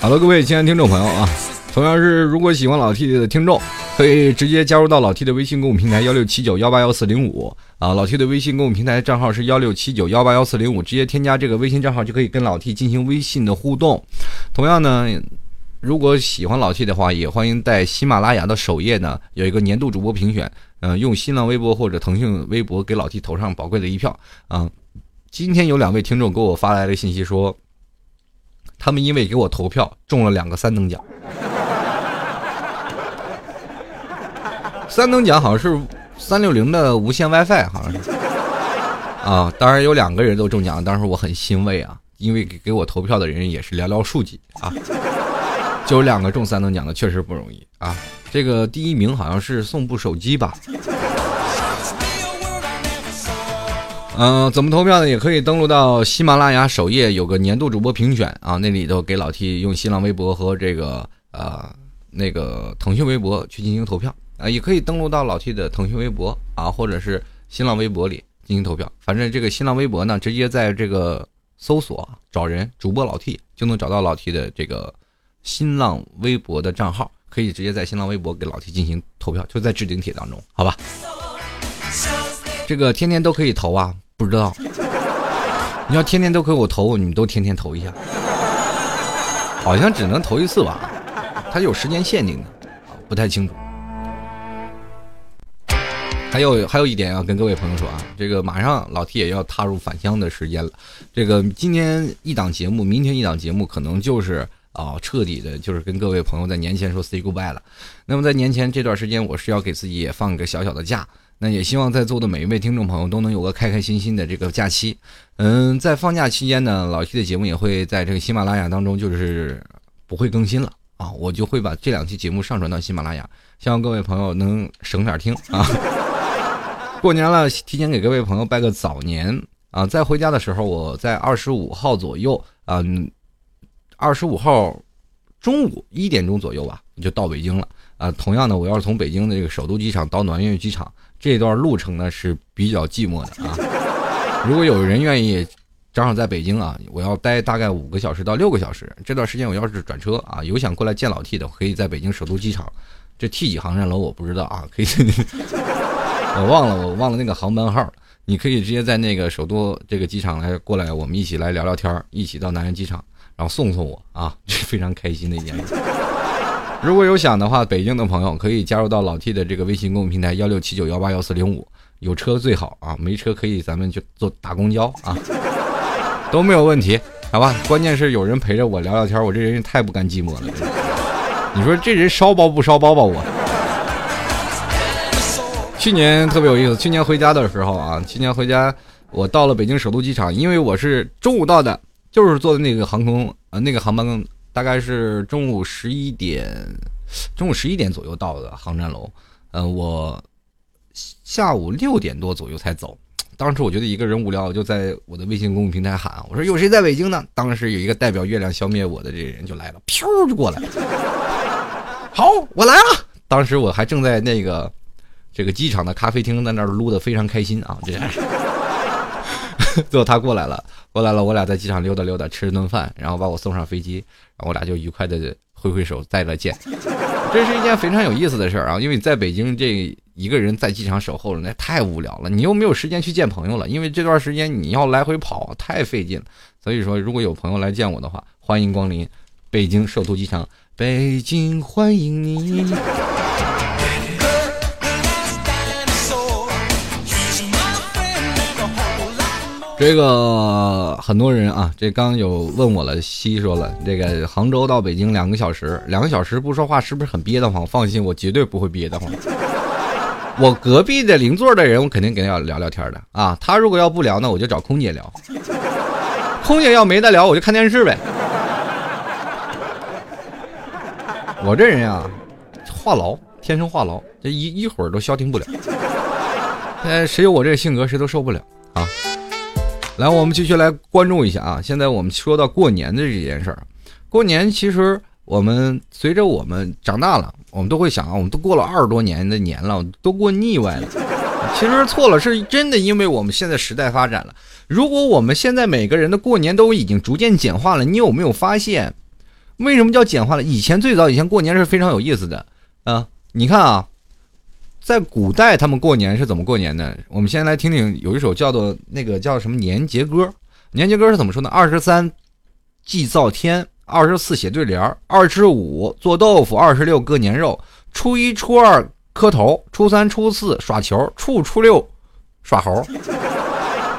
好了，各位亲爱的听众朋友啊。同样是，如果喜欢老 T 的听众，可以直接加入到老 T 的微信公众平台幺六七九幺八幺四零五啊。老 T 的微信公众平台账号是幺六七九幺八幺四零五，直接添加这个微信账号就可以跟老 T 进行微信的互动。同样呢，如果喜欢老 T 的话，也欢迎在喜马拉雅的首页呢有一个年度主播评选，嗯，用新浪微博或者腾讯微博给老 T 投上宝贵的一票啊。今天有两位听众给我发来了信息说，他们因为给我投票中了两个三等奖。三等奖好像是三六零的无线 WiFi，好像是啊。当然有两个人都中奖，当时我很欣慰啊，因为给给我投票的人也是寥寥数几啊。就有两个中三等奖的，确实不容易啊。这个第一名好像是送部手机吧。嗯，怎么投票呢？也可以登录到喜马拉雅首页，有个年度主播评选啊，那里头给老 T 用新浪微博和这个呃那个腾讯微博去进行投票啊，也可以登录到老 T 的腾讯微博啊，或者是新浪微博里进行投票。反正这个新浪微博呢，直接在这个搜索找人主播老 T 就能找到老 T 的这个新浪微博的账号，可以直接在新浪微博给老 T 进行投票，就在置顶帖当中，好吧？这个天天都可以投啊。不知道，你要天天都给我投，你们都天天投一下，好像只能投一次吧，它有时间限定的，不太清楚。还有还有一点要跟各位朋友说啊，这个马上老 T 也要踏入返乡的时间了，这个今天一档节目，明天一档节目，可能就是啊彻底的，就是跟各位朋友在年前说 say goodbye 了。那么在年前这段时间，我是要给自己也放一个小小的假。那也希望在座的每一位听众朋友都能有个开开心心的这个假期。嗯，在放假期间呢，老 T 的节目也会在这个喜马拉雅当中，就是不会更新了啊，我就会把这两期节目上传到喜马拉雅，希望各位朋友能省点听啊。过年了，提前给各位朋友拜个早年啊！在回家的时候，我在二十五号左右嗯，二十五号中午一点钟左右吧，就到北京了啊。同样的，我要是从北京的这个首都机场到暖岳机场。这段路程呢是比较寂寞的啊！如果有人愿意，正好在北京啊，我要待大概五个小时到六个小时。这段时间我要是转车啊，有想过来见老 T 的，可以在北京首都机场，这 T 几航站楼我不知道啊，可以，我忘了我忘了那个航班号，你可以直接在那个首都这个机场来过来，我们一起来聊聊天，一起到南苑机场，然后送送我啊，是非常开心的一件事。如果有想的话，北京的朋友可以加入到老 T 的这个微信公众平台幺六七九幺八幺四零五，有车最好啊，没车可以咱们就坐打公交啊，都没有问题，好吧？关键是有人陪着我聊聊天，我这人太不甘寂寞了。你说这人烧包不烧包吧？我去年特别有意思，去年回家的时候啊，去年回家我到了北京首都机场，因为我是中午到的，就是坐的那个航空呃那个航班。大概是中午十一点，中午十一点左右到的航站楼。呃，我下午六点多左右才走。当时我觉得一个人无聊，我就在我的微信公众平台喊：“我说有谁在北京呢？”当时有一个代表月亮消灭我的这个人就来了，飘就过来了。好，我来了。当时我还正在那个这个机场的咖啡厅在那儿撸的非常开心啊，这是。最后他过来了，过来了，我俩在机场溜达溜达，吃了顿饭，然后把我送上飞机，然后我俩就愉快的挥挥手再了见。这是一件非常有意思的事儿啊，因为在北京这一个人在机场守候了，那太无聊了，你又没有时间去见朋友了，因为这段时间你要来回跑，太费劲了。所以说，如果有朋友来见我的话，欢迎光临北京首都机场，北京欢迎你。这个很多人啊，这刚有问我了，西说了，这个杭州到北京两个小时，两个小时不说话是不是很憋得慌？放心，我绝对不会憋得慌。我隔壁的邻座的人，我肯定跟他要聊聊天的啊。他如果要不聊呢，我就找空姐聊。空姐要没得聊，我就看电视呗。我这人啊，话痨，天生话痨，这一一会儿都消停不了。呃，谁有我这性格，谁都受不了啊。来，我们继续来关注一下啊！现在我们说到过年的这件事儿，过年其实我们随着我们长大了，我们都会想啊，我们都过了二十多年的年了，都过腻歪了。其实错了，是真的，因为我们现在时代发展了。如果我们现在每个人的过年都已经逐渐简化了，你有没有发现，为什么叫简化了？以前最早以前过年是非常有意思的啊！你看啊。在古代，他们过年是怎么过年的？我们先来听听，有一首叫做那个叫什么年节歌。年节歌是怎么说呢？二十三祭灶天，二十四写对联，二十五做豆腐，二十六割年肉，初一初二磕头，初三初四耍球，初五初六耍猴，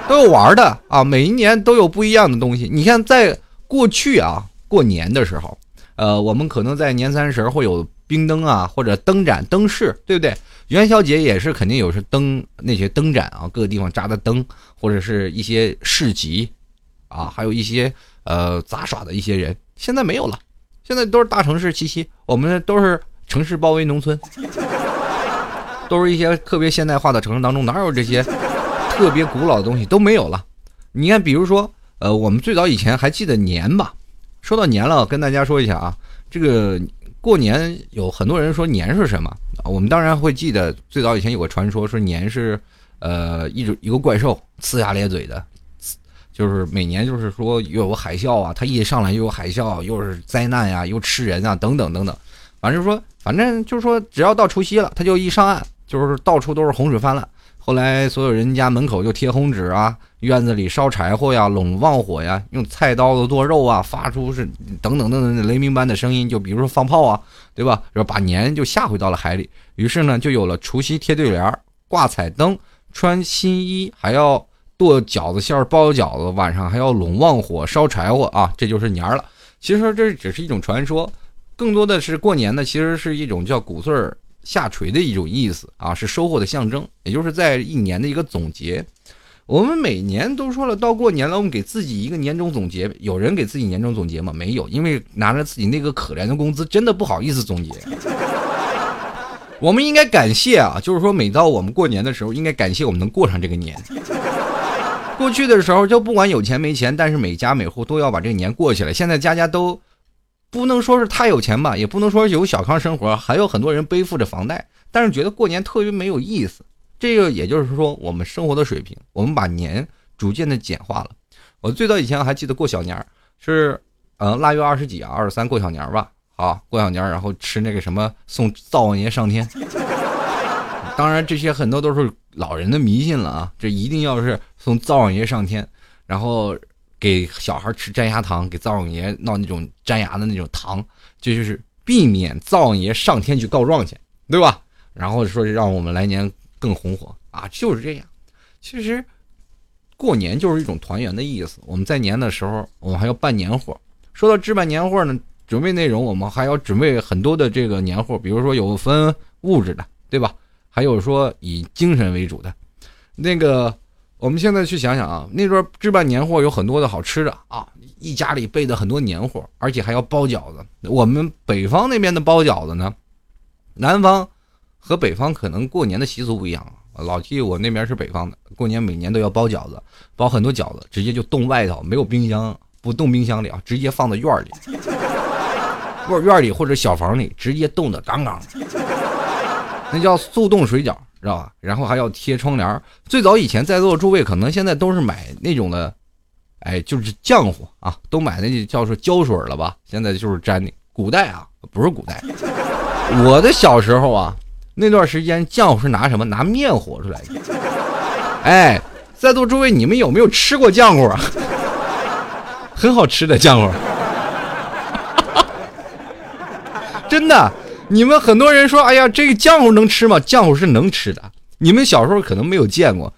都有玩的啊！每一年都有不一样的东西。你看，在过去啊，过年的时候，呃，我们可能在年三十会有冰灯啊，或者灯展、灯饰，对不对？元宵节也是肯定有是灯那些灯展啊，各个地方扎的灯，或者是一些市集，啊，还有一些呃杂耍的一些人，现在没有了。现在都是大城市气息，我们都是城市包围农村，都是一些特别现代化的城市当中，哪有这些特别古老的东西都没有了。你看，比如说，呃，我们最早以前还记得年吧？说到年了，跟大家说一下啊，这个过年有很多人说年是什么？我们当然会记得，最早以前有个传说说年是，呃，一种一个怪兽，呲牙咧嘴的，就是每年就是说又有海啸啊，它一上来又有海啸，又是灾难呀，又吃人啊，等等等等。反正说，反正就是说，只要到除夕了，它就一上岸，就是到处都是洪水泛滥。后来所有人家门口就贴红纸啊，院子里烧柴火呀，拢旺火呀，用菜刀子剁肉啊，发出是等等等等雷鸣般的声音，就比如说放炮啊，对吧？然后把年就吓回到了海里。于是呢，就有了除夕贴对联、挂彩灯、穿新衣，还要剁饺子馅儿、包饺子，晚上还要拢旺火、烧柴火啊，这就是年儿了。其实这只是一种传说，更多的是过年呢，其实是一种叫谷穗儿。下垂的一种意思啊，是收获的象征，也就是在一年的一个总结。我们每年都说了，到过年了，我们给自己一个年终总结。有人给自己年终总结吗？没有，因为拿着自己那个可怜的工资，真的不好意思总结。我们应该感谢啊，就是说每到我们过年的时候，应该感谢我们能过上这个年。过去的时候，就不管有钱没钱，但是每家每户都要把这个年过起来。现在家家都。不能说是太有钱吧，也不能说有小康生活，还有很多人背负着房贷，但是觉得过年特别没有意思。这个也就是说，我们生活的水平，我们把年逐渐的简化了。我最早以前还记得过小年是，嗯，腊月二十几啊，二十三过小年吧，啊，过小年然后吃那个什么送灶王爷上天。当然，这些很多都是老人的迷信了啊，这一定要是送灶王爷上天，然后。给小孩吃粘牙糖，给灶王爷闹那种粘牙的那种糖，这就是避免灶王爷上天去告状去，对吧？然后说让我们来年更红火啊，就是这样。其实过年就是一种团圆的意思。我们在年的时候，我们还要办年货。说到置办年货呢，准备内容我们还要准备很多的这个年货，比如说有分物质的，对吧？还有说以精神为主的，那个。我们现在去想想啊，那桌置办年货有很多的好吃的啊，一家里备的很多年货，而且还要包饺子。我们北方那边的包饺子呢，南方和北方可能过年的习俗不一样。老弟，我那边是北方的，过年每年都要包饺子，包很多饺子，直接就冻外头，没有冰箱，不冻冰箱里啊，直接放到院里，或者院里或者小房里，直接冻得杠杠的，那叫速冻水饺。知道吧？然后还要贴窗帘最早以前在座的诸位可能现在都是买那种的，哎，就是浆糊啊，都买那叫做胶水了吧？现在就是粘的。古代啊，不是古代，我的小时候啊，那段时间浆糊是拿什么？拿面和出来的。哎，在座诸位，你们有没有吃过浆糊啊？很好吃的浆糊，真的。你们很多人说：“哎呀，这个浆糊能吃吗？”浆糊是能吃的。你们小时候可能没有见过，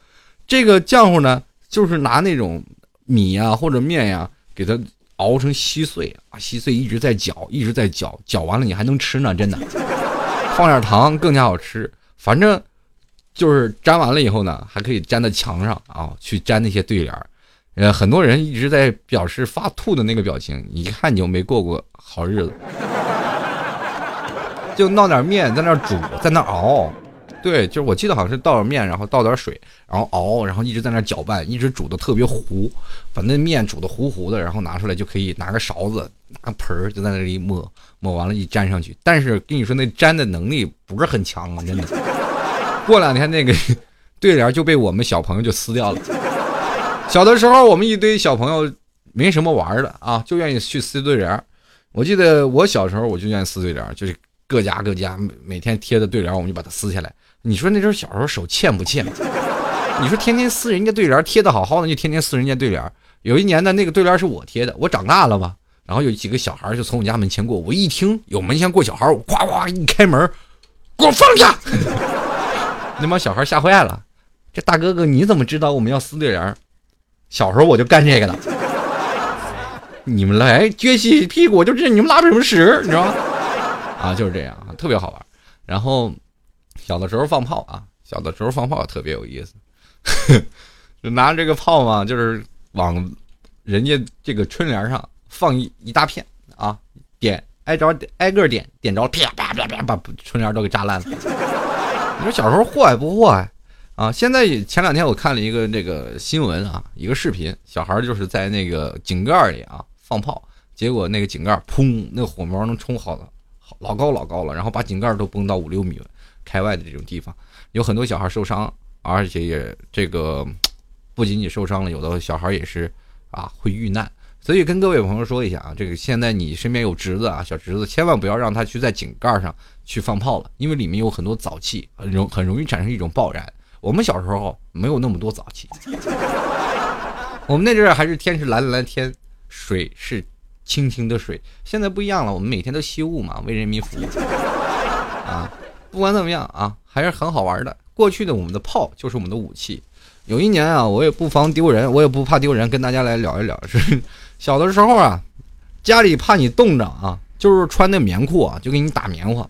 这个浆糊呢，就是拿那种米呀或者面呀，给它熬成稀碎啊，稀碎一直在搅，一直在搅，搅完了你还能吃呢，真的。放点糖更加好吃。反正就是粘完了以后呢，还可以粘在墙上啊，去粘那些对联呃，很多人一直在表示发吐的那个表情，一看你就没过过好日子。就闹点面在那煮，在那熬，对，就是我记得好像是倒点面，然后倒点水，然后熬，然后一直在那搅拌，一直煮的特别糊，把那面煮的糊糊的，然后拿出来就可以拿个勺子，拿盆儿就在那里抹，抹完了，一粘上去。但是跟你说那粘的能力不是很强啊，真的。过两天那个对联就被我们小朋友就撕掉了。小的时候我们一堆小朋友没什么玩的啊，就愿意去撕对联。我记得我小时候我就愿意撕对联，就是。各家各家每每天贴的对联，我们就把它撕下来。你说那时候小时候手欠不欠？你说天天撕人家对联，贴的好好的，就天天撕人家对联。有一年呢，那个对联是我贴的，我长大了吧，然后有几个小孩就从我家门前过，我一听有门前过小孩，我呱呱一开门，给我放下！那帮小孩吓坏了。这大哥哥你怎么知道我们要撕对联？小时候我就干这个的。你们来撅起屁股，我就知道你们拉什么屎，你知道吗？啊，就是这样啊，特别好玩。然后小的时候放炮啊，小的时候放炮特别有意思，就拿这个炮嘛，就是往人家这个春联上放一一大片啊，点挨着挨个点，点着啪啪啪啪把春联都给炸烂了。你说小时候祸害不祸害啊？现在前两天我看了一个这个新闻啊，一个视频，小孩就是在那个井盖里啊放炮，结果那个井盖砰，那个火苗能冲好了，老高老高了，然后把井盖都崩到五六米开外的这种地方，有很多小孩受伤，而且也这个不仅仅受伤了，有的小孩也是啊会遇难。所以跟各位朋友说一下啊，这个现在你身边有侄子啊，小侄子，千万不要让他去在井盖上去放炮了，因为里面有很多沼气，很容很容易产生一种爆燃。我们小时候没有那么多沼气，我们那阵儿还是天是蓝蓝的天，水是清清的水。现在不一样了，我们每天都吸雾嘛，为人民服务 啊。不管怎么样啊，还是很好玩的。过去的我们的炮就是我们的武器。有一年啊，我也不妨丢人，我也不怕丢人，跟大家来聊一聊是。小的时候啊，家里怕你冻着啊，就是穿那棉裤啊，就给你打棉花，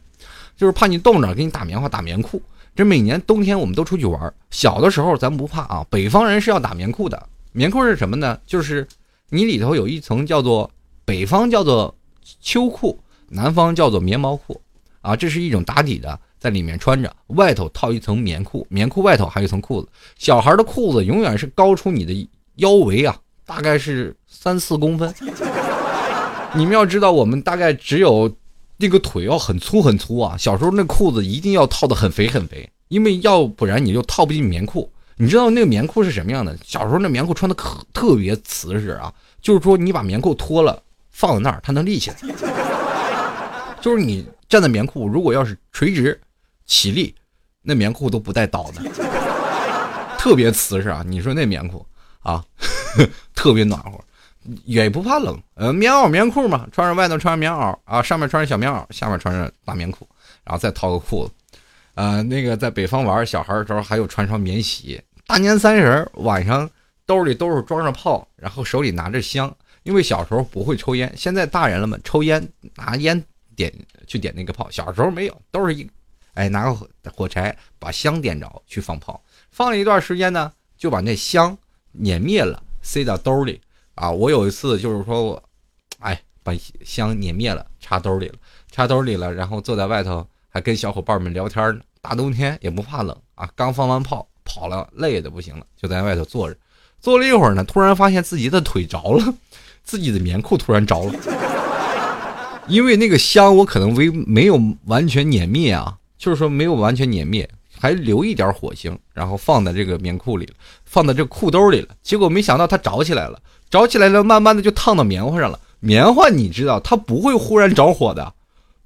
就是怕你冻着，给你打棉花打棉裤。这每年冬天我们都出去玩，小的时候咱不怕啊。北方人是要打棉裤的，棉裤是什么呢？就是你里头有一层叫做北方叫做秋裤，南方叫做棉毛裤啊，这是一种打底的，在里面穿着，外头套一层棉裤，棉裤外头还有一层裤子。小孩的裤子永远是高出你的腰围啊。大概是三四公分，你们要知道，我们大概只有那个腿要很粗很粗啊。小时候那裤子一定要套的很肥很肥，因为要不然你就套不进棉裤。你知道那个棉裤是什么样的？小时候那棉裤穿的可特别瓷实啊，就是说你把棉裤脱了放在那儿，它能立起来。就是你站在棉裤，如果要是垂直起立，那棉裤都不带倒的，特别瓷实啊。你说那棉裤啊？特别暖和，也不怕冷。呃，棉袄棉裤嘛，穿上外头穿上棉袄啊，上面穿上小棉袄，下面穿上大棉裤，然后再套个裤子。呃，那个在北方玩小孩的时候，还有穿双棉鞋。大年三十晚上，兜里都是装着炮，然后手里拿着香。因为小时候不会抽烟，现在大人了嘛，抽烟拿烟点去点那个炮。小时候没有，都是一哎拿个火柴把香点着去放炮。放了一段时间呢，就把那香碾灭了。塞到兜里啊！我有一次就是说我，哎，把香碾灭了，插兜里了，插兜里了，然后坐在外头还跟小伙伴们聊天呢。大冬天也不怕冷啊，刚放完炮跑了，累的不行了，就在外头坐着，坐了一会儿呢，突然发现自己的腿着了，自己的棉裤突然着了，因为那个香我可能没没有完全碾灭啊，就是说没有完全碾灭。还留一点火星，然后放在这个棉裤里了，放在这裤兜里了。结果没想到它着起来了，着起来了，慢慢的就烫到棉花上了。棉花你知道，它不会忽然着火的，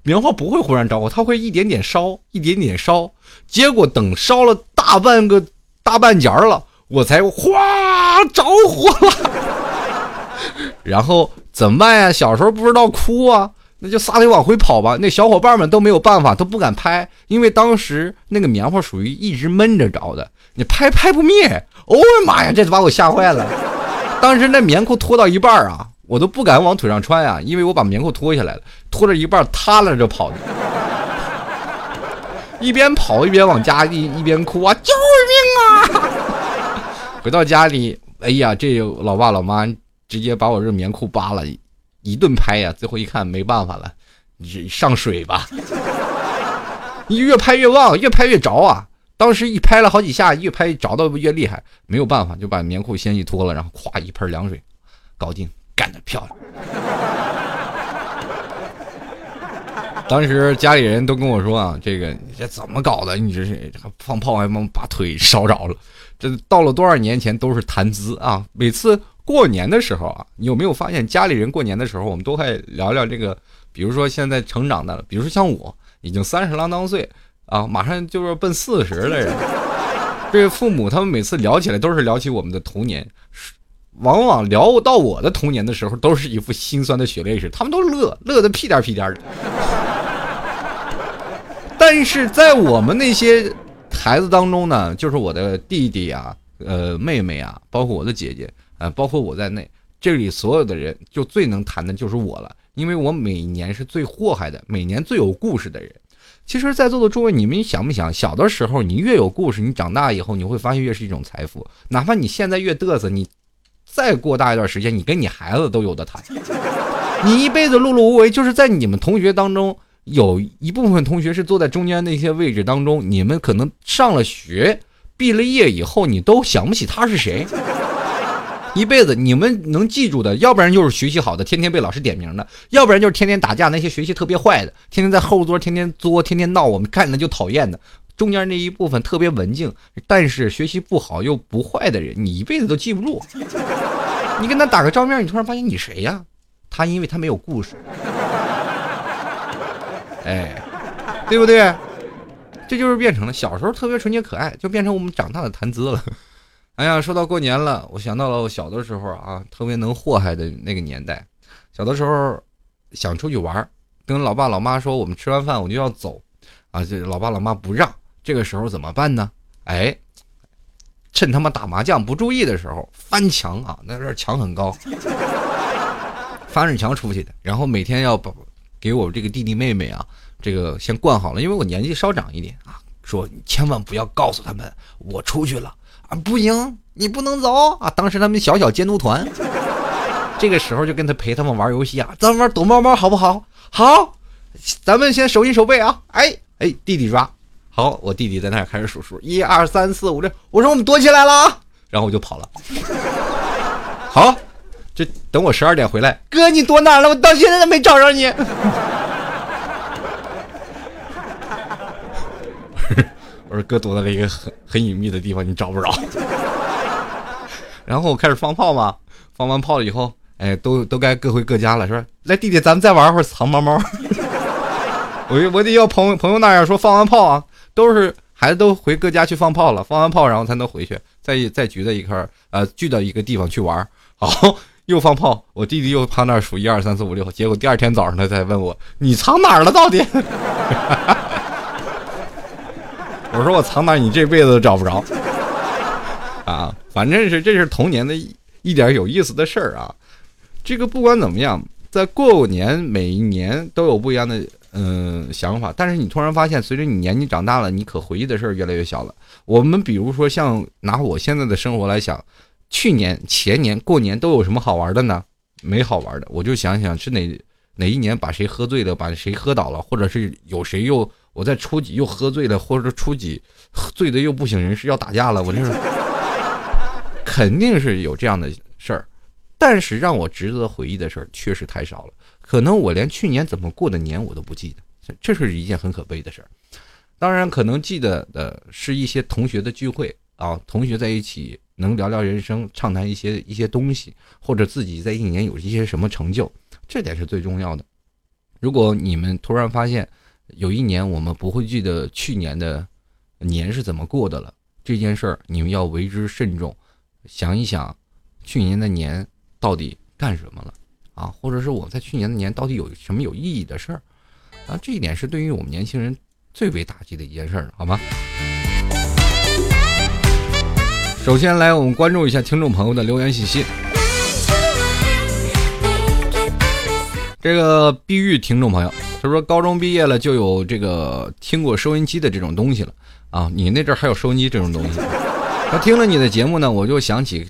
棉花不会忽然着火，它会一点点烧，一点点烧。结果等烧了大半个大半截了，我才哗着火了。然后怎么办呀？小时候不知道哭啊。那就撒腿往回跑吧，那小伙伴们都没有办法，都不敢拍，因为当时那个棉花属于一直闷着着的，你拍拍不灭。哦妈呀，这把我吓坏了！当时那棉裤脱到一半啊，我都不敢往腿上穿啊，因为我把棉裤脱下来了，脱了一半塌了着跑的，一边跑一边往家里一边哭啊，救命啊！回到家里，哎呀，这老爸老妈直接把我这棉裤扒了。一顿拍呀，最后一看没办法了，你上水吧。你越拍越旺，越拍越着啊！当时一拍了好几下，越拍着的越厉害，没有办法，就把棉裤先一脱了，然后咵一盆凉水，搞定，干得漂亮。当时家里人都跟我说啊，这个这怎么搞的？你这是放炮还把腿烧着了？这到了多少年前都是谈资啊！每次。过年的时候啊，你有没有发现家里人过年的时候，我们都会聊聊这个，比如说现在成长的，比如说像我已经三十郎当岁啊，马上就是奔四十的人，这 父母他们每次聊起来都是聊起我们的童年，往往聊到我的童年的时候，都是一副心酸的血泪史，他们都乐乐的屁颠屁颠的。但是在我们那些孩子当中呢，就是我的弟弟啊，呃，妹妹啊，包括我的姐姐。啊，包括我在内，这里所有的人就最能谈的就是我了，因为我每年是最祸害的，每年最有故事的人。其实，在座的诸位，你们想不想，小的时候你越有故事，你长大以后你会发现越是一种财富。哪怕你现在越嘚瑟，你再过大一段时间，你跟你孩子都有的谈。你一辈子碌碌无为，就是在你们同学当中，有一部分同学是坐在中间那些位置当中，你们可能上了学，毕了业以后，你都想不起他是谁。一辈子你们能记住的，要不然就是学习好的，天天被老师点名的；要不然就是天天打架那些学习特别坏的，天天在后桌天天作、天天闹，我们看着就讨厌的。中间那一部分特别文静，但是学习不好又不坏的人，你一辈子都记不住。你跟他打个照面，你突然发现你谁呀？他因为他没有故事，哎，对不对？这就是变成了小时候特别纯洁可爱，就变成我们长大的谈资了。哎呀，说到过年了，我想到了我小的时候啊，特别能祸害的那个年代。小的时候想出去玩，跟老爸老妈说，我们吃完饭我就要走，啊，这老爸老妈不让。这个时候怎么办呢？哎，趁他们打麻将不注意的时候翻墙啊，那这墙很高。翻着墙出去的，然后每天要把给我这个弟弟妹妹啊，这个先灌好了，因为我年纪稍长一点啊，说千万不要告诉他们我出去了啊，不行，你不能走啊。当时他们小小监督团，这个时候就跟他陪他们玩游戏啊，咱们玩躲猫猫好不好？好，咱们先手心手背啊，哎哎，弟弟抓好，我弟弟在那开始数数，一二三四五六，我说我们躲起来了啊，然后我就跑了，好。这等我十二点回来，哥，你躲哪了？我到现在都没找着你。我说哥躲在了一个很很隐秘的地方，你找不着。然后我开始放炮嘛，放完炮了以后，哎，都都该各回各家了，说来弟弟，咱们再玩会儿藏猫猫。我我得要朋友朋友那样说，放完炮啊，都是孩子都回各家去放炮了，放完炮然后才能回去，再再聚在一块儿，呃，聚到一个地方去玩。好。又放炮，我弟弟又趴那儿数一二三四五六，结果第二天早上他才问我：“你藏哪儿了？到底？” 我说：“我藏哪儿，你这辈子都找不着。”啊，反正是这是童年的一一点有意思的事儿啊。这个不管怎么样，在过年每一年都有不一样的嗯想法，但是你突然发现，随着你年纪长大了，你可回忆的事儿越来越小了。我们比如说像拿我现在的生活来想。去年前年过年都有什么好玩的呢？没好玩的，我就想想是哪哪一年把谁喝醉了，把谁喝倒了，或者是有谁又我在初几又喝醉了，或者初几醉的又不省人事要打架了，我这是 肯定是有这样的事儿。但是让我值得回忆的事儿确实太少了，可能我连去年怎么过的年我都不记得，这是一件很可悲的事儿。当然，可能记得的是一些同学的聚会啊，同学在一起。能聊聊人生，畅谈一些一些东西，或者自己在一年有一些什么成就，这点是最重要的。如果你们突然发现有一年我们不会记得去年的年是怎么过的了，这件事儿你们要为之慎重，想一想去年的年到底干什么了啊？或者是我在去年的年到底有什么有意义的事儿啊？这一点是对于我们年轻人最为打击的一件事儿，好吗？首先来，我们关注一下听众朋友的留言信息。这个碧玉听众朋友，他说高中毕业了就有这个听过收音机的这种东西了啊，你那阵还有收音机这种东西？他听了你的节目呢，我就想起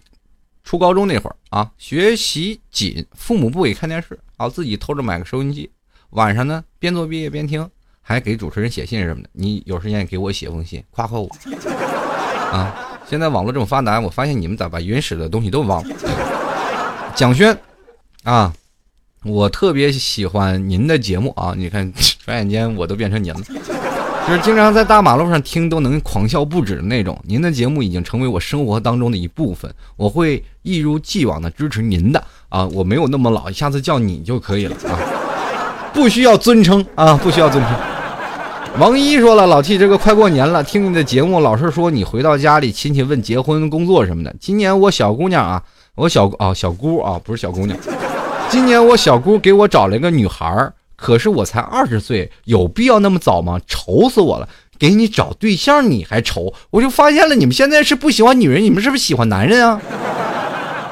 初高中那会儿啊，学习紧，父母不给看电视啊，自己偷着买个收音机，晚上呢边做毕业边听，还给主持人写信什么的。你有时间给我写封信，夸夸我啊。现在网络这么发达，我发现你们咋把原始的东西都忘了？蒋轩，啊，我特别喜欢您的节目啊！你看，转眼间我都变成您了，就是经常在大马路上听都能狂笑不止的那种。您的节目已经成为我生活当中的一部分，我会一如既往的支持您的啊！我没有那么老，下次叫你就可以了啊，不需要尊称啊，不需要尊称。王一说了：“老 T，这个快过年了，听你的节目，老是说你回到家里，亲戚问结婚、工作什么的。今年我小姑娘啊，我小啊小姑啊，不是小姑娘。今年我小姑给我找了一个女孩，可是我才二十岁，有必要那么早吗？愁死我了！给你找对象你还愁？我就发现了，你们现在是不喜欢女人，你们是不是喜欢男人啊？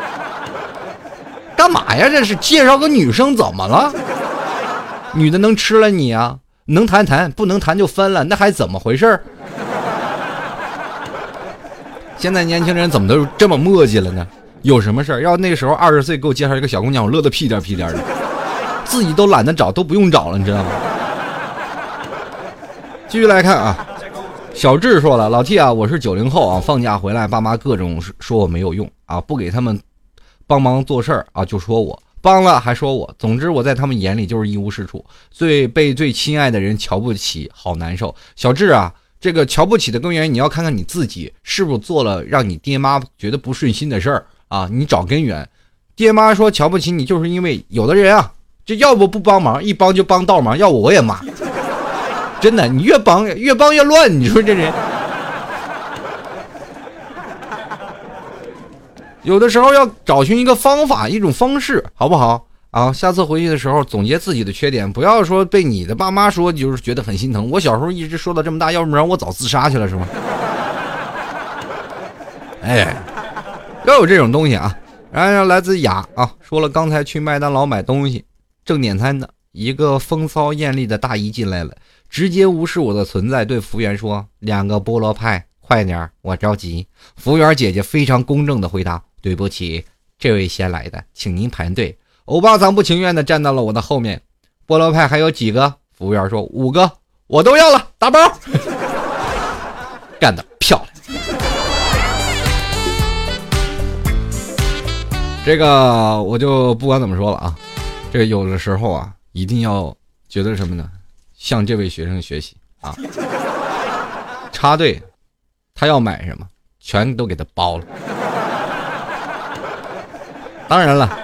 干嘛呀？这是介绍个女生怎么了？女的能吃了你啊？”能谈谈，不能谈就分了，那还怎么回事现在年轻人怎么都这么磨叽了呢？有什么事儿？要那时候二十岁给我介绍一个小姑娘，我乐得屁颠屁颠的。自己都懒得找，都不用找了，你知道吗？继续来看啊，小智说了，老 T 啊，我是九零后啊，放假回来，爸妈各种说我没有用啊，不给他们帮忙做事儿啊，就说我帮了还说我，总之我在他们眼里就是一无是处，最被最亲爱的人瞧不起，好难受。小智啊，这个瞧不起的根源，你要看看你自己是不是做了让你爹妈觉得不顺心的事儿啊，你找根源。爹妈说瞧不起你，就是因为有的人啊，这要不不帮忙，一帮就帮倒忙，要我我也骂。真的，你越帮越帮越乱，你说这人。有的时候要找寻一个方法，一种方式，好不好啊？下次回去的时候总结自己的缺点，不要说被你的爸妈说，就是觉得很心疼。我小时候一直说到这么大，要不然我早自杀去了，是吗？哎，都有这种东西啊。然后来自雅啊，说了刚才去麦当劳买东西，正点餐呢，一个风骚艳丽的大姨进来了，直接无视我的存在，对服务员说：“两个菠萝派，快点我着急。”服务员姐姐非常公正的回答：“对不起，这位先来的，请您排队。”欧巴桑不情愿的站到了我的后面，菠萝派还有几个？服务员说：“五个，我都要了，打包。”干得漂亮。这个我就不管怎么说了啊，这个有的时候啊，一定要觉得什么呢？向这位学生学习啊，插队，他要买什么，全都给他包了。当然了，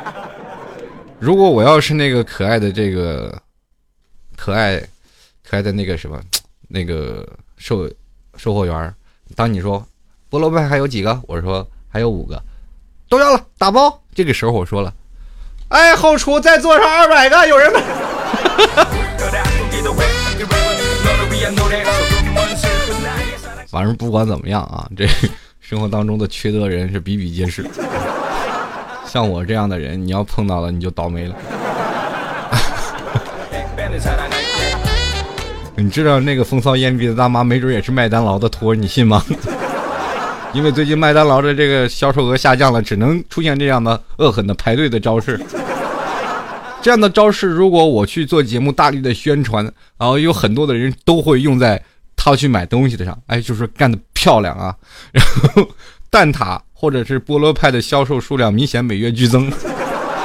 如果我要是那个可爱的这个可爱可爱的那个什么那个售售货员，当你说菠萝派还有几个，我说还有五个。都要了，打包。这个时候我说了，哎，后厨再做上二百个，有人买。反正不管怎么样啊，这生活当中的缺德人是比比皆是。像我这样的人，你要碰到了，你就倒霉了。你知道那个风骚艳丽的大妈，没准也是麦当劳的托，你信吗？因为最近麦当劳的这个销售额下降了，只能出现这样的恶狠的排队的招式。这样的招式，如果我去做节目，大力的宣传，然后有很多的人都会用在他去买东西的上，哎，就是干的漂亮啊！然后蛋挞或者是菠萝派的销售数量明显每月剧增，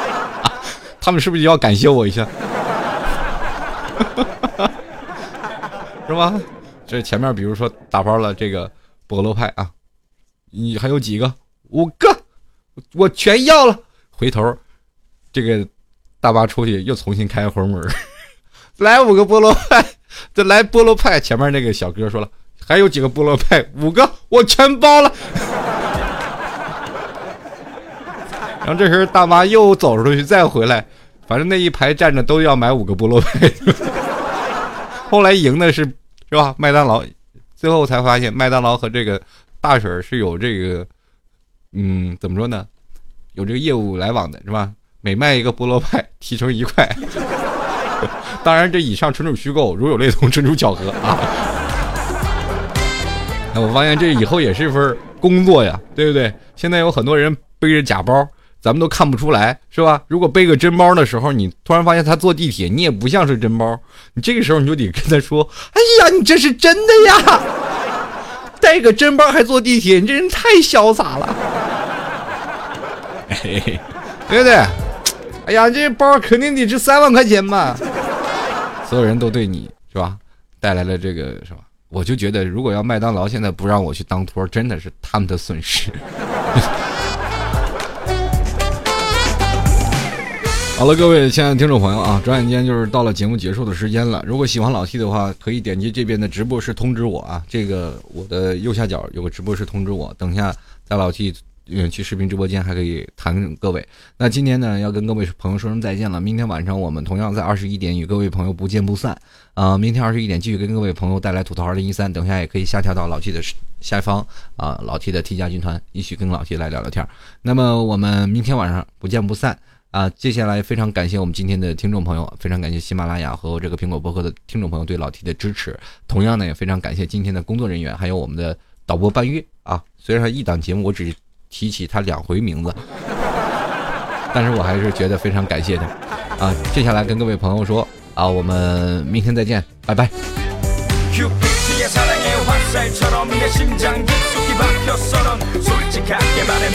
他们是不是要感谢我一下？是吧？这前面比如说打包了这个菠萝派啊。你还有几个？五个，我全要了。回头，这个大巴出去又重新开回门，来五个菠萝派，再来菠萝派。前面那个小哥说了，还有几个菠萝派？五个，我全包了。然后这时候大妈又走出去，再回来，反正那一排站着都要买五个菠萝派。后来赢的是是吧？麦当劳，最后才发现麦当劳和这个。大婶是有这个，嗯，怎么说呢？有这个业务来往的是吧？每卖一个菠萝派提成一块。当然，这以上纯属虚构，如有雷同，纯属巧合啊。我发现这以后也是一份工作呀，对不对？现在有很多人背着假包，咱们都看不出来，是吧？如果背个真包的时候，你突然发现他坐地铁，你也不像是真包，你这个时候你就得跟他说：“哎呀，你这是真的呀！”带个真包还坐地铁，你这人太潇洒了，对不对？哎呀，这包肯定得值三万块钱吧？所有人都对你是吧，带来了这个是吧？我就觉得，如果要麦当劳现在不让我去当托，真的是他们的损失。好了，各位亲爱的听众朋友啊，转眼间就是到了节目结束的时间了。如果喜欢老 T 的话，可以点击这边的直播室通知我啊。这个我的右下角有个直播室通知我，等下在老 T 去视频直播间还可以谈各位。那今天呢，要跟各位朋友说声再见了。明天晚上我们同样在二十一点与各位朋友不见不散啊。明天二十一点继续跟各位朋友带来吐槽二零一三，等下也可以下调到老 T 的下方啊，老 T 的 T 加军团一起跟老 T 来聊聊天。那么我们明天晚上不见不散。啊，接下来非常感谢我们今天的听众朋友，非常感谢喜马拉雅和这个苹果播客的听众朋友对老 T 的支持。同样呢，也非常感谢今天的工作人员，还有我们的导播半月啊。虽然一档节目我只提起他两回名字，但是我还是觉得非常感谢他啊。接下来跟各位朋友说啊，我们明天再见，拜拜。